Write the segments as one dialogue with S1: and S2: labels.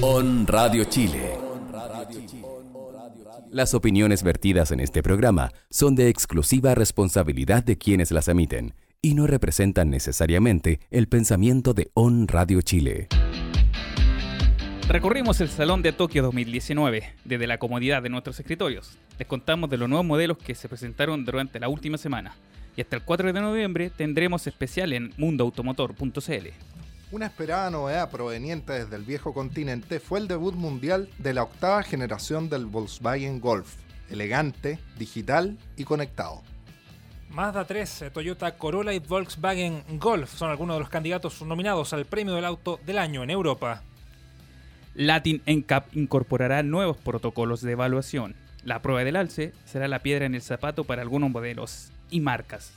S1: On Radio Chile. Las opiniones vertidas en este programa son de exclusiva responsabilidad de quienes las emiten y no representan necesariamente el pensamiento de On Radio Chile.
S2: Recorrimos el Salón de Tokio 2019 desde la comodidad de nuestros escritorios. Les contamos de los nuevos modelos que se presentaron durante la última semana. Y hasta el 4 de noviembre tendremos especial en mundoautomotor.cl.
S3: Una esperada novedad proveniente desde el viejo continente fue el debut mundial de la octava generación del Volkswagen Golf, elegante, digital y conectado.
S4: Mazda 3, eh, Toyota Corolla y Volkswagen Golf son algunos de los candidatos nominados al premio del auto del año en Europa.
S2: Latin NCAP incorporará nuevos protocolos de evaluación. La prueba del alce será la piedra en el zapato para algunos modelos y marcas.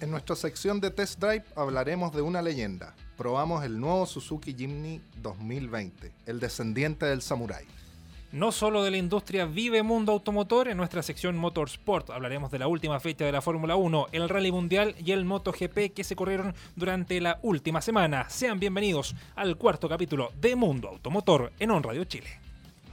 S3: En nuestra sección de Test Drive hablaremos de una leyenda. Probamos el nuevo Suzuki Jimny 2020, el descendiente del Samurai.
S4: No solo de la industria vive mundo automotor, en nuestra sección Motorsport hablaremos de la última fecha de la Fórmula 1, el Rally Mundial y el MotoGP que se corrieron durante la última semana. Sean bienvenidos al cuarto capítulo de Mundo Automotor en On Radio Chile.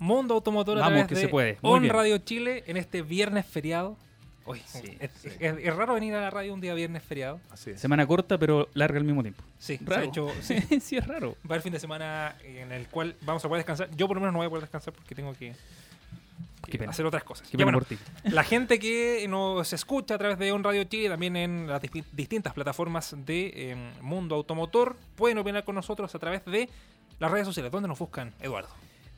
S4: Mundo Automotor a
S2: Vamos, que
S4: de
S2: se puede. Muy
S4: On
S2: bien.
S4: Radio Chile en este viernes feriado.
S2: Sí,
S4: es, es- es raro venir a la radio un día viernes feriado.
S3: Así es.
S2: Semana corta, pero larga al mismo tiempo.
S4: Sí,
S2: Raro.
S4: hecho, sí,
S2: sí, es raro.
S4: va el fin de semana en el cual vamos a poder descansar. Yo por lo menos no voy a poder descansar porque tengo que, que
S2: Qué pena.
S4: hacer otras cosas.
S2: Qué
S4: Ya,
S2: pena
S4: bueno,
S2: por ti.
S4: la gente que nos escucha a través de On Radio Chile, también en las distintas plataformas de eh, Mundo Automotor, pueden opinar con nosotros a través de las redes sociales. ¿Dónde nos buscan, Eduardo?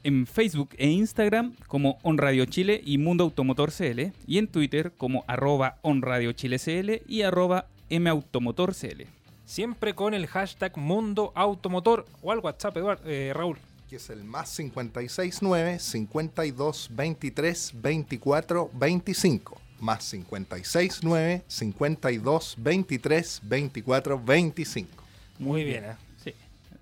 S2: En Facebook e Instagram como On Radio Chile y Mundo Automotor CL. Y en Twitter como arroba On Radio Chile CL y arroba Mautomotor CL.
S4: Siempre con el hashtag Mundo Automotor o al WhatsApp, Eduardo, eh, Raúl.
S3: Que es el más 569 52 23 24 25. Más 569 52 23 24 25.
S4: Muy bien, ¿eh?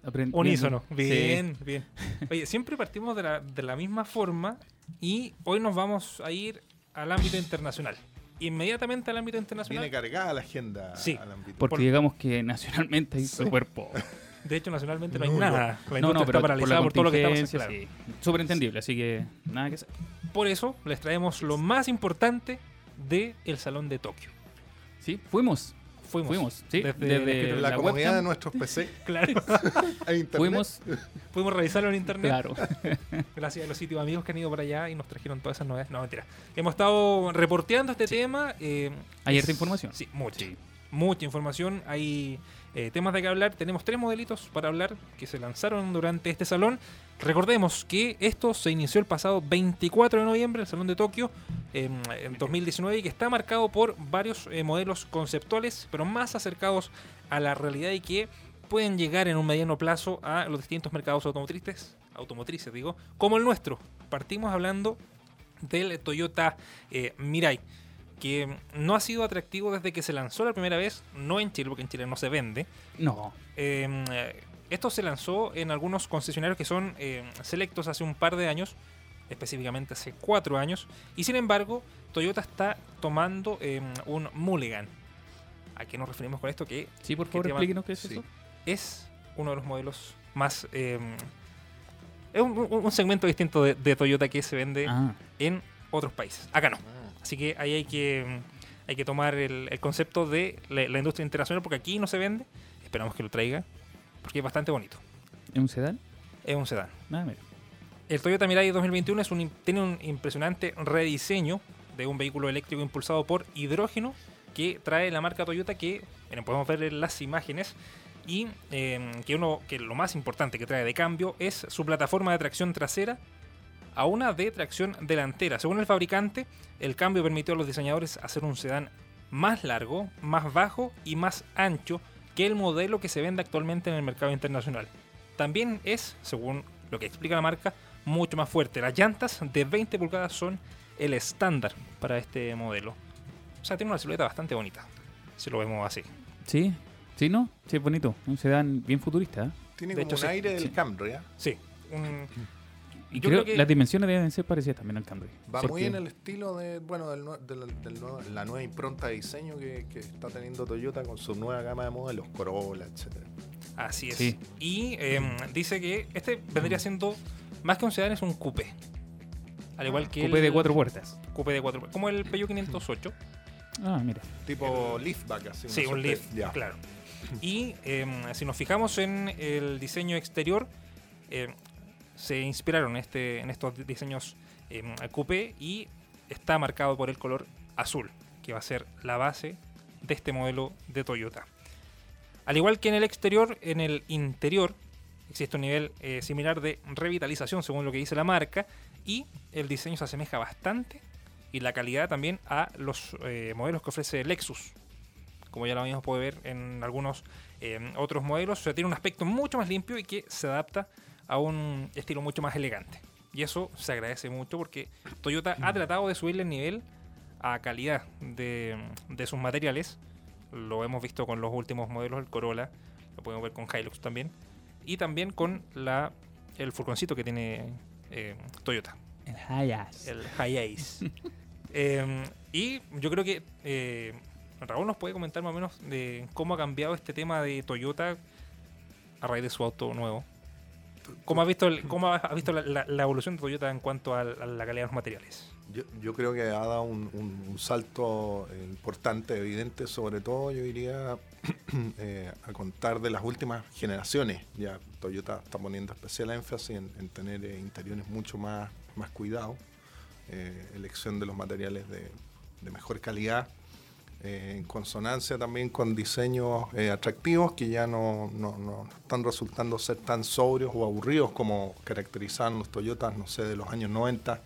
S2: Sí.
S4: Unísono.
S2: Sí.
S4: Bien, bien. Oye, siempre partimos de la, de la misma forma y hoy nos vamos a ir al ámbito internacional. Inmediatamente al ámbito internacional.
S3: Viene cargada la agenda
S4: Sí.
S3: al ámbito.
S2: Porque
S4: Por-
S2: digamos que nacionalmente hay
S3: Sí.
S2: súper poco.
S4: De hecho, nacionalmente no hay nada. La
S2: No,
S4: industria
S2: no, pero
S4: está
S2: por
S4: paralizada
S2: la
S4: por, todo lo que pasando. claro.
S2: sí. Súper entendible, así que nada que hacer.
S4: Por eso les traemos lo más importante del Salón de Tokio.
S2: Sí, fuimos.
S4: Fuimos.
S2: Fuimos, sí.
S4: Desde-
S2: Desde,
S3: la,
S2: la
S3: comunidad
S2: webcam.
S3: de nuestros PC
S4: Claro.
S3: internet.
S2: Fuimos,
S4: Pudimos revisarlo en internet.
S2: claro.
S4: Gracias a los sitios amigos que han ido por allá y nos trajeron todas esas novedades. No, mentira. Hemos estado reporteando este tema. eh,
S2: Hay
S4: es-
S2: harta información.
S4: Sí, mucha. Mucha información. Hay eh, temas de que hablar. Tenemos tres modelitos para hablar que se lanzaron durante este salón. Recordemos que esto se inició el pasado 24 de noviembre, el Salón de Tokio, en, en 2019, y que está marcado por varios eh, modelos conceptuales, pero más acercados a la realidad y que pueden llegar en un mediano plazo a los distintos mercados automotrices, automotrices digo, como el nuestro. Partimos hablando del Toyota eh, Mirai, que no ha sido atractivo desde que se lanzó la primera vez, no en Chile, porque en Chile no se vende.
S2: No.
S4: Eh, eh, esto se lanzó en algunos concesionarios que son eh, selectos hace un par de años, específicamente hace cuatro años, y sin embargo, Toyota está tomando eh, un Mulligan. ¿A qué nos referimos con esto? Que
S2: Sí, por
S4: ¿Qué
S2: favor, explíquenos qué es
S3: Sí.
S2: eso.
S4: es uno de los modelos más... es un, un- un segmento distinto de, de Toyota que se vende
S2: Ah,
S4: en otros países. Acá no. Así que ahí hay que, hay que tomar el, el concepto de la, la industria internacional porque aquí no se vende. Esperamos que lo traiga porque es bastante bonito.
S2: ¿es un sedán?
S4: Es un sedán.
S2: Ah, mira.
S4: El Toyota Mirai 2021 es un, tiene un impresionante rediseño de un vehículo eléctrico impulsado por hidrógeno que trae la marca Toyota que, miren, podemos ver en las imágenes y eh, que uno que lo más importante que trae de cambio es su plataforma de tracción trasera a una de tracción delantera. Según el fabricante, el cambio permitió a los diseñadores hacer un sedán más largo, más bajo y más ancho que el modelo que se vende actualmente en el mercado internacional. También es, según lo que explica la marca, mucho más fuerte. Las llantas de 20 pulgadas son el estándar para este modelo. O sea, tiene una silueta bastante bonita, si lo vemos así.
S2: Sí, sí, ¿no? Sí, es bonito. Un sedán bien futurista. ¿eh?
S3: Tiene
S4: De
S3: como
S4: hecho,
S3: un
S4: sí,
S3: aire del
S2: sí.
S3: Camry, ¿ah?
S4: Sí, un-
S2: Y
S4: Yo
S2: creo
S4: creo que-
S2: las dimensiones deben ser parecidas también al Camry.
S3: Va
S2: Porque-
S3: muy en el estilo de, bueno, del, del- del nuevo- la nueva impronta de diseño que, que está teniendo Toyota con su nueva gama de modelos, Corolla, etcétera.
S4: así es.
S2: Sí.
S4: Y em, dice que este vendría siendo, más que un sedán, es un coupé. Al igual que
S2: Coupé
S4: el
S2: de cuatro puertas.
S4: coupé de cuatro como el Peugeot 508.
S2: Ah, mira.
S3: Tipo liftback, así.
S4: Sí, un Leaf,
S3: Ya.
S4: claro. Y em, si nos fijamos en el diseño exterior, em, se inspiraron en, este, en estos diseños em, coupé y está marcado por el color azul, que va a ser la base de este modelo de Toyota. Al igual que en el exterior, en el interior existe un nivel eh, similar de revitalización, según lo que dice la marca, y el diseño se asemeja bastante y la calidad también a los eh, modelos que ofrece Lexus, como ya lo habíamos podido ver en algunos eh, otros modelos. O sea, tiene un aspecto mucho más limpio y que se adapta a un estilo mucho más elegante. Y eso se agradece mucho porque Toyota ha tratado de subirle el nivel a calidad de, de sus materiales. Lo hemos visto con los últimos modelos, el Corolla, lo podemos ver con Hilux también. Y también con la, el furgoncito que tiene eh, Toyota
S2: El Hayas.
S4: el Hiace. Eh, y yo creo que eh, Raúl nos puede comentar más o menos de cómo ha cambiado este tema de Toyota a raíz de su auto nuevo. ¿Cómo has visto, el- cómo has visto la, la- la evolución de Toyota en cuanto a, a la calidad de los materiales?
S3: Yo, yo creo que ha dado un, un- un salto importante, evidente, sobre todo yo diría eh, a contar de las últimas generaciones. Ya Toyota está poniendo especial énfasis en, en tener eh, interiores mucho más, más cuidados, eh, elección de los materiales de, de mejor calidad, eh, en consonancia también con diseños eh, atractivos que ya no, no- no están resultando ser tan sobrios o aburridos como caracterizaban los Toyotas, no sé, de los años 90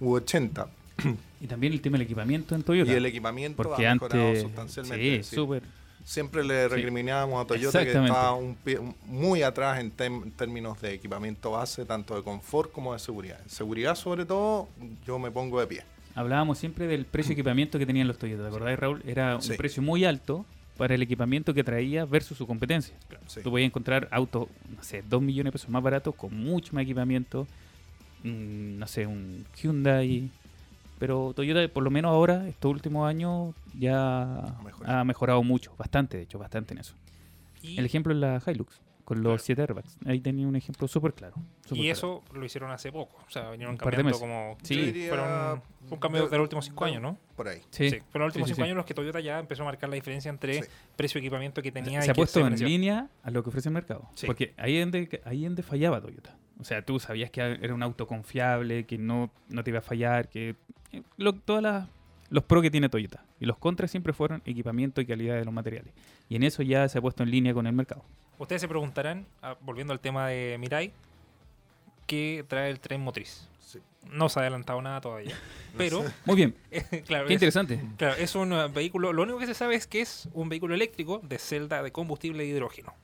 S3: u 80.
S2: Y también el tema del equipamiento en Toyota.
S3: Y el equipamiento
S2: porque
S3: ha mejorado
S2: antes.
S3: sustancialmente.
S2: Sí, súper.
S3: Siempre le
S2: Sí.
S3: recriminábamos a Toyota que estaba un pie- muy atrás en, en términos de equipamiento base, tanto de confort como de seguridad. En seguridad, sobre todo, yo me pongo de pie.
S2: Hablábamos siempre del precio de equipamiento que tenían los Toyota. ¿Te acordás, Raúl? Era un
S3: Sí.
S2: precio muy alto para el equipamiento que traía versus su competencia.
S3: Sí.
S2: Tú podías encontrar autos, no sé, 2 millones de pesos más baratos con mucho más equipamiento. mm, no sé, un Hyundai. Pero Toyota, por lo menos ahora, estos últimos años, ya ha mejorado mucho, bastante, de hecho, bastante en eso.
S4: Y,
S2: El ejemplo es la Hilux, con los
S4: Claro.
S2: 7 airbags. Ahí tenía un ejemplo súper claro.
S4: y
S2: claro.
S4: eso lo hicieron hace poco. O sea, vinieron
S2: Un
S4: cambiando como...
S2: Sí.
S3: Yo diría-
S4: Fueron, fue un cambio de, los últimos cinco
S3: de-
S4: años, ¿no?
S3: Por ahí.
S2: Sí,
S4: Sí, fueron los últimos
S2: sí, sí,
S4: cinco
S2: sí.
S4: años los que Toyota ya empezó a marcar la diferencia entre
S3: Sí.
S4: precio y equipamiento que tenía. y
S2: se ha puesto en línea a lo que ofrece el mercado.
S4: Sí.
S2: Porque ahí es donde, ahí es donde fallaba Toyota. O sea, tú sabías que era un auto confiable, que no, no te iba a fallar, que eh, lo, todas las- los pros que tiene Toyota. Y los contras siempre fueron equipamiento y calidad de los materiales. Y en eso ya se ha puesto en línea con el mercado.
S4: Ustedes se preguntarán, ah, volviendo al tema de Mirai, ¿qué trae el tren motriz?
S3: Sí.
S4: No se ha adelantado nada todavía. Pero,
S2: Muy bien,
S4: claro,
S2: qué
S4: es,
S2: interesante.
S4: claro, es un uh, vehículo. Lo único que se sabe es que es un vehículo eléctrico de celda de combustible de hidrógeno.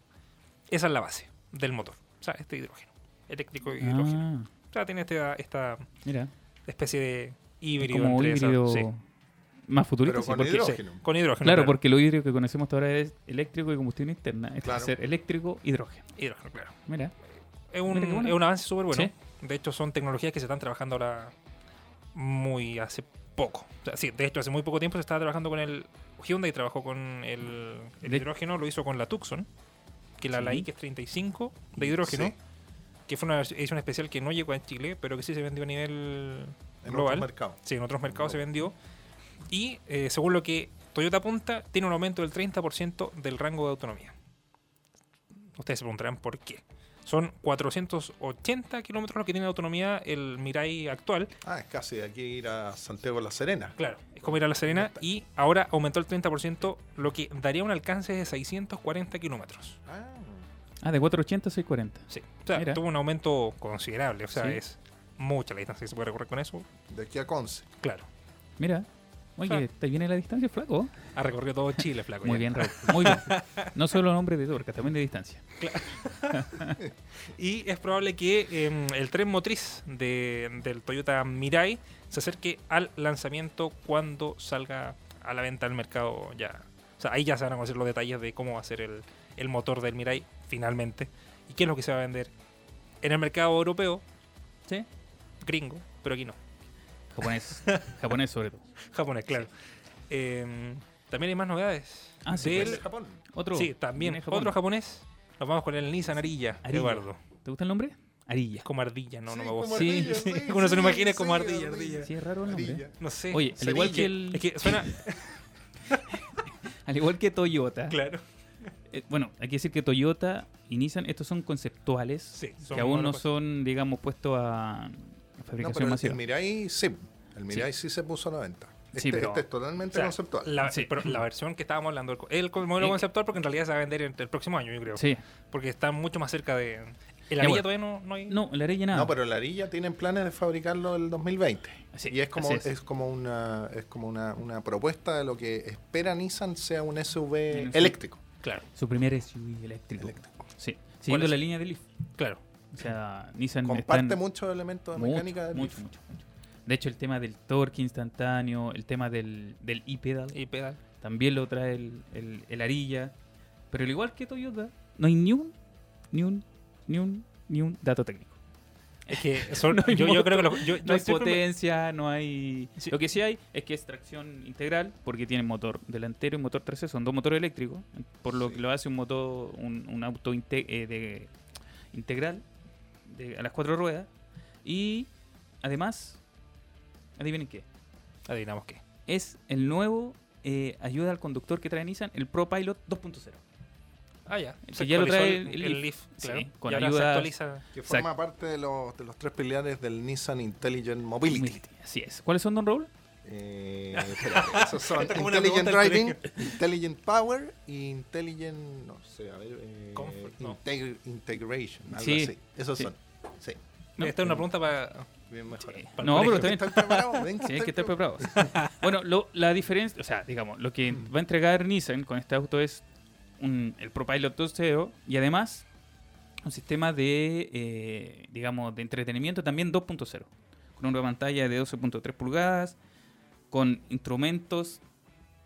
S4: Esa es la base del motor. O sea, este hidrógeno. Eléctrico y hidrógeno.
S2: Ah,
S4: O sea, tiene este- esta
S2: mira,
S4: especie de
S2: es
S4: híbrido.
S2: como un
S4: entre esa-
S2: híbrido
S4: sí,
S2: más futurista.
S3: Pero
S2: sí,
S3: con
S2: porque-
S3: hidrógeno.
S4: con hidrógeno.
S2: Claro, porque lo hídrico que conocemos hasta ahora es eléctrico y combustión interna. Este va a
S3: Claro.
S2: ser eléctrico hidrógeno.
S4: Hidrógeno, claro.
S2: Mira,
S4: Es un,
S2: Mira qué bueno.
S4: es un avance súper bueno.
S2: Sí.
S4: De hecho, son tecnologías que se están trabajando ahora muy hace poco. O sea, sí, de hecho, hace muy poco tiempo se estaba trabajando con el Hyundai, trabajó con el, el hidrógeno, lo hizo con la Tucson, que la, la
S2: Sí.
S4: X35 de hidrógeno,
S3: Sí.
S4: que fue una edición especial que no llegó a Chile, pero que sí se vendió a nivel
S3: En
S4: global.
S3: otros mercados.
S4: Sí, en otros mercados se vendió. Y eh, según lo que Toyota apunta, tiene un aumento del 30% del rango de autonomía. Ustedes se preguntarán por qué. Son 480 kilómetros lo que tiene de autonomía el Mirai actual.
S3: Ah, es casi de aquí ir a Santiago de la Serena.
S4: Claro, es como ir a La Serena y ahora aumentó el 30%, lo que daría un alcance de 640 kilómetros.
S3: Ah,
S2: ah, de 480 a 640.
S4: Sí, o sea,
S2: Mira.
S4: tuvo un aumento considerable. O sea,
S2: Sí.
S4: es mucha la distancia que se puede recorrer con eso.
S3: de aquí a Conce.
S4: Claro,
S2: Mira, oye. ¿te viene la distancia, flaco?
S4: ha recorrido todo Chile, flaco.
S2: Muy
S4: ya.
S2: bien, Raúl. Muy bien. No solo nombre de torca, también de distancia.
S4: Y es probable que em, el tren motriz de- del Toyota Mirai se acerque al lanzamiento cuando salga a la venta al mercado ya. O sea, ahí ya se van a conocer los detalles de cómo va a ser el, el motor del Mirai finalmente. Y qué es lo que se va a vender en el mercado europeo,
S2: ¿Sí?
S4: gringo, pero aquí no.
S2: Japonés. Japonés sobre todo.
S4: Japonés, claro. Em, también hay más novedades.
S2: Ah, sí,
S4: del-
S3: ¿Es de Japón?
S2: Otro.
S4: sí, también
S2: Japón.
S4: otro japonés. Nos vamos con el Nissan Arilla,
S2: Arilla.
S4: Eduardo.
S2: ¿Te gusta el nombre? Arilla.
S4: Es como ardilla, no, no me gusta.
S2: Sí, sí.
S3: sí,
S4: Uno se lo imagina como ardilla, ardilla.
S2: Sí, es raro el nombre.
S3: Arilla.
S4: No sé.
S2: Oye, al igual que el,
S4: Es que suena.
S2: al igual que Toyota.
S4: claro.
S2: eh, bueno, hay que decir que Toyota y Nissan, estos son conceptuales
S4: Sí,
S2: que aún no son, digamos, puestos a,
S3: No, pero el,
S2: masiva.
S3: el Mirai sí. El Mirai sí. se puso a la venta. Este,
S2: Sí, pero-
S3: este es totalmente
S4: O sea,
S3: conceptual.
S4: La,
S2: Sí.
S4: pero la versión que estábamos hablando, el, el modelo conceptual, porque en realidad se va a vender el próximo año, yo creo.
S2: Sí.
S4: Porque está mucho más cerca de. El Arilla
S2: bueno.
S4: todavía no, no hay.
S2: No, la Arilla nada.
S3: No, pero la Arilla tienen planes de fabricarlo el 2020.
S2: Sí,
S3: y es como, es.
S2: es.
S3: como una es como una, una propuesta de lo que espera Nissan sea un SUV
S2: Un
S3: eléctrico.
S4: Claro,
S2: Su primer SUV eléctrico.
S3: Eléctrico.
S2: Sí. Siguiendo
S4: es?
S2: la línea de Leaf.
S4: claro.
S2: O sea, Nissan
S3: Comparte
S2: está en-
S3: muchos elementos de
S2: mucho,
S3: mecánica del
S2: mucho, mucho, mucho. De hecho, el tema del torque instantáneo, el tema del, del e-pedal, también lo trae el, el, el Arilla. Pero al igual que Toyota, no hay ni un, ni un, ni un, ni un dato técnico.
S4: Es que son-
S2: No hay
S4: yo, creo que. lo- yo, yo
S2: No hay
S4: me-
S2: potencia, no hay...
S4: Sí.
S2: Lo que sí hay es que es tracción integral, porque tiene motor delantero y motor trasero, son dos motores eléctricos, por lo
S3: Sí.
S2: que lo hace un motor, un, un auto inte- eh, de, integral de- a las cuatro ruedas. Y además, adivinen qué,
S4: Adivinamos qué.
S2: es el nuevo eh, ayuda al conductor que trae Nissan, el Pro Pilot 2.0.
S4: Ah, ya.
S2: Que ya lo trae
S4: el,
S2: el
S4: el
S2: Leaf. Sí, con
S4: y ahora se actualiza.
S3: Que
S2: Exacto.
S3: forma parte de los, de los tres pilares del Nissan Intelligent Mobility.
S2: Mobility, Así es. ¿Cuáles son, Don Raúl?
S3: Eh, espera, esos son
S4: Como una
S3: Intelligent
S4: pregunta del
S3: Driving, Intelligent Power y Intelligent, no sé, a ver, eh,
S4: Comfort, no.
S3: Integ- Integration, algo
S2: Sí,
S3: así. Esos
S2: sí.
S3: son. Sí,
S2: No.
S4: Esta es una pregunta para.
S3: bien mejor.
S2: Sí.
S4: Para el
S2: No, pero
S4: colegio.
S2: está bien.
S3: ¿Están preparados? Ven
S2: Sí, hay que estar preparados. bueno, lo- la diferencia, o sea, digamos, lo que va a entregar Nissan con este auto es un- el ProPilot 2.0 y además un sistema de, eh, digamos, de entretenimiento también 2.0, con una pantalla de 12.3 pulgadas, con instrumentos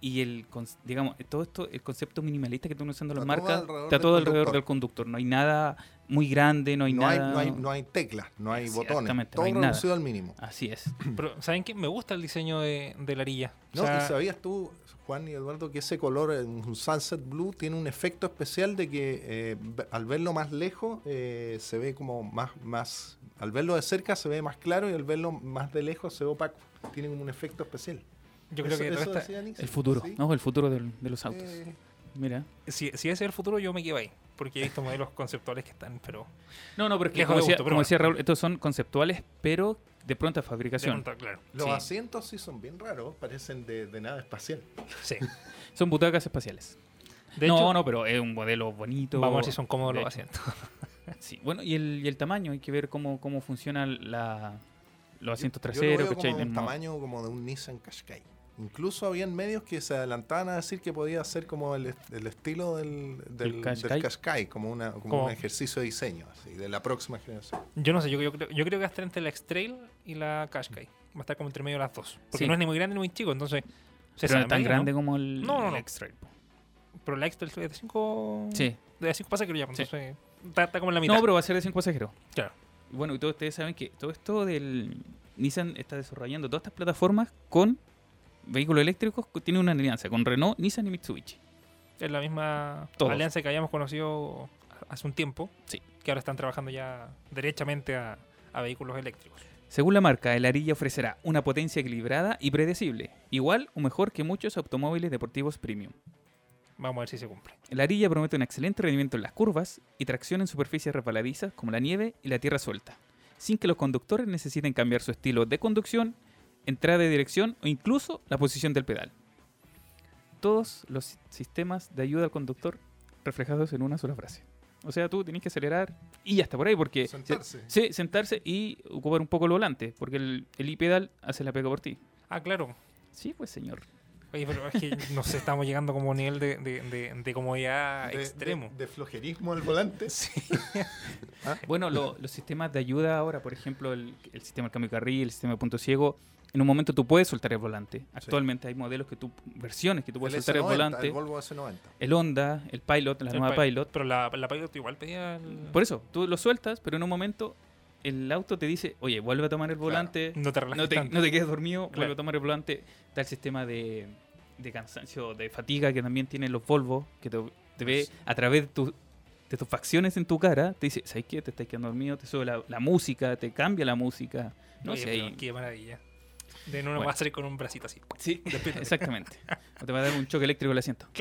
S2: y el, digamos, todo esto, el concepto minimalista que están usando las
S3: todo
S2: marcas, está todo alrededor
S3: conductor.
S2: del conductor. No hay nada muy grande, no hay
S3: no, hay,
S2: nada...
S3: no, hay, no hay teclas, no hay botones.
S2: Exactamente, no
S3: Todo
S2: hay nada.
S3: reducido al mínimo.
S2: Así es.
S4: Pero, ¿saben qué? Me gusta el diseño de, de la Arilla. O
S3: No,
S4: sea,
S3: ¿y sabías tú, Juan y Eduardo, que ese color, un sunset blue, tiene un efecto especial de que eh, al verlo más lejos eh, se ve como más, más, al verlo de cerca se ve más claro y al verlo más de lejos se ve opaco. Tiene como un efecto especial.
S4: yo creo
S3: Eso-
S4: que
S3: eso
S4: esta-
S3: decía Nissan,
S2: El futuro,
S3: ¿sí?
S2: ¿no? El futuro del- de los autos.
S3: Eh,
S2: Mira.
S4: si, si ese es el futuro, yo me quedo ahí. Porque he visto modelos conceptuales que están, pero.
S2: No, no, pero es que como,
S4: de
S2: decía,
S4: gusto, pero
S2: como
S4: bueno.
S2: decía Raúl, estos son conceptuales, pero de pronta
S4: de
S2: fabricación.
S4: pronto, claro.
S3: los
S2: Sí.
S3: asientos sí son bien raros, parecen de, de nave espacial.
S4: Sí.
S2: Son butacas espaciales.
S4: De
S2: no,
S4: hecho,
S2: no, pero es un modelo bonito.
S4: vamos a ver si son cómodos
S2: de
S4: los
S2: hecho.
S4: asientos.
S2: Sí, bueno, y el, y el tamaño, hay que ver cómo, cómo funcionan la, los asientos
S3: Yo- yo
S2: traseros.
S3: veo
S2: ¿cachai?
S3: como un tamaño como de un Nissan Qashqai. Incluso habían medios que se adelantaban a decir que podía ser como el, el estilo del, del, del
S2: Qashqai?
S3: Como, una, como
S4: Como-
S3: un ejercicio de diseño así, de la próxima generación.
S4: Yo no sé, yo, yo creo, yo creo que va a estar entre la X-Trail y la Qashqai. Va a estar como entre medio de las dos. Porque
S2: Sí.
S4: no es ni muy grande ni muy chico, entonces.
S2: Pero no es tan grande
S4: ¿no?
S2: como el,
S4: No, no,
S2: el
S4: no.
S2: X-Trail.
S4: Pero la X-Trail es de 5.
S2: Sí.
S4: De 5 pasajeros ya,
S2: Sí.
S4: entonces. Está, está como en la mitad.
S2: No, pero va a ser de 5 pasajeros.
S4: Claro.
S2: Bueno, y todos ustedes saben que todo esto del Nissan está desarrollando todas estas plataformas con vehículos eléctricos que tiene una alianza con Renault, Nissan y Mitsubishi.
S4: Es la misma
S2: Todos.
S4: alianza que habíamos conocido hace un tiempo.
S2: Sí.
S4: Que ahora están trabajando ya derechamente a, a vehículos eléctricos.
S2: Según la marca, el Arilla ofrecerá una potencia equilibrada y predecible, igual o mejor que muchos automóviles deportivos premium.
S4: Vamos a ver si se cumple.
S2: El Arilla promete un excelente rendimiento en las curvas y tracción en superficies resbaladizas como la nieve y la tierra suelta, sin que los conductores necesiten cambiar su estilo de conducción, entrada de dirección o incluso la posición del pedal. Todos los sistemas de ayuda al conductor reflejados en una sola frase. O sea, tú tienes que acelerar y ya está por ahí, porque...
S3: Sentarse.
S2: Sí, sentarse y ocupar un poco el volante, porque el, el i-pedal hace la pega por ti.
S4: Ah, claro.
S2: Sí, pues señor.
S4: Oye, pero es que no sé, estamos llegando como a un nivel de, de, de, de comodidad
S3: De-
S4: extremo.
S3: De, de flojerismo al volante.
S2: Bueno, lo- los sistemas de ayuda ahora, por ejemplo, el, el sistema de cambio de carril, el sistema de punto ciego, en un momento tú puedes soltar el volante. Actualmente hay modelos que tú, versiones que tú puedes
S3: el
S2: soltar el
S3: S90,
S2: volante.
S3: el Volvo S90.
S2: El Honda, el Pilot, la
S4: El
S2: nueva
S4: Pi-
S2: Pilot.
S4: Pero la, la Pilot igual pedía el...
S2: Por eso, tú lo sueltas, pero en un momento el auto te dice, oye, vuelve a tomar el volante,
S4: No te
S2: no, te, no te quedes dormido, vuelve
S4: Claro.
S2: a tomar el volante. Está el sistema de, de cansancio, de fatiga que también tienen los Volvo, que te, te ve a través de, tu- de tus facciones en tu cara, te dice, ¿sabes qué? Te estás quedando dormido, te sube la, la música, te cambia la música. No
S4: Oye,
S2: sé, ahí-
S4: Qué maravilla. De no
S2: Bueno.
S4: va a salir con un bracito así.
S2: Sí, exactamente. O te va a dar un choque eléctrico el asiento.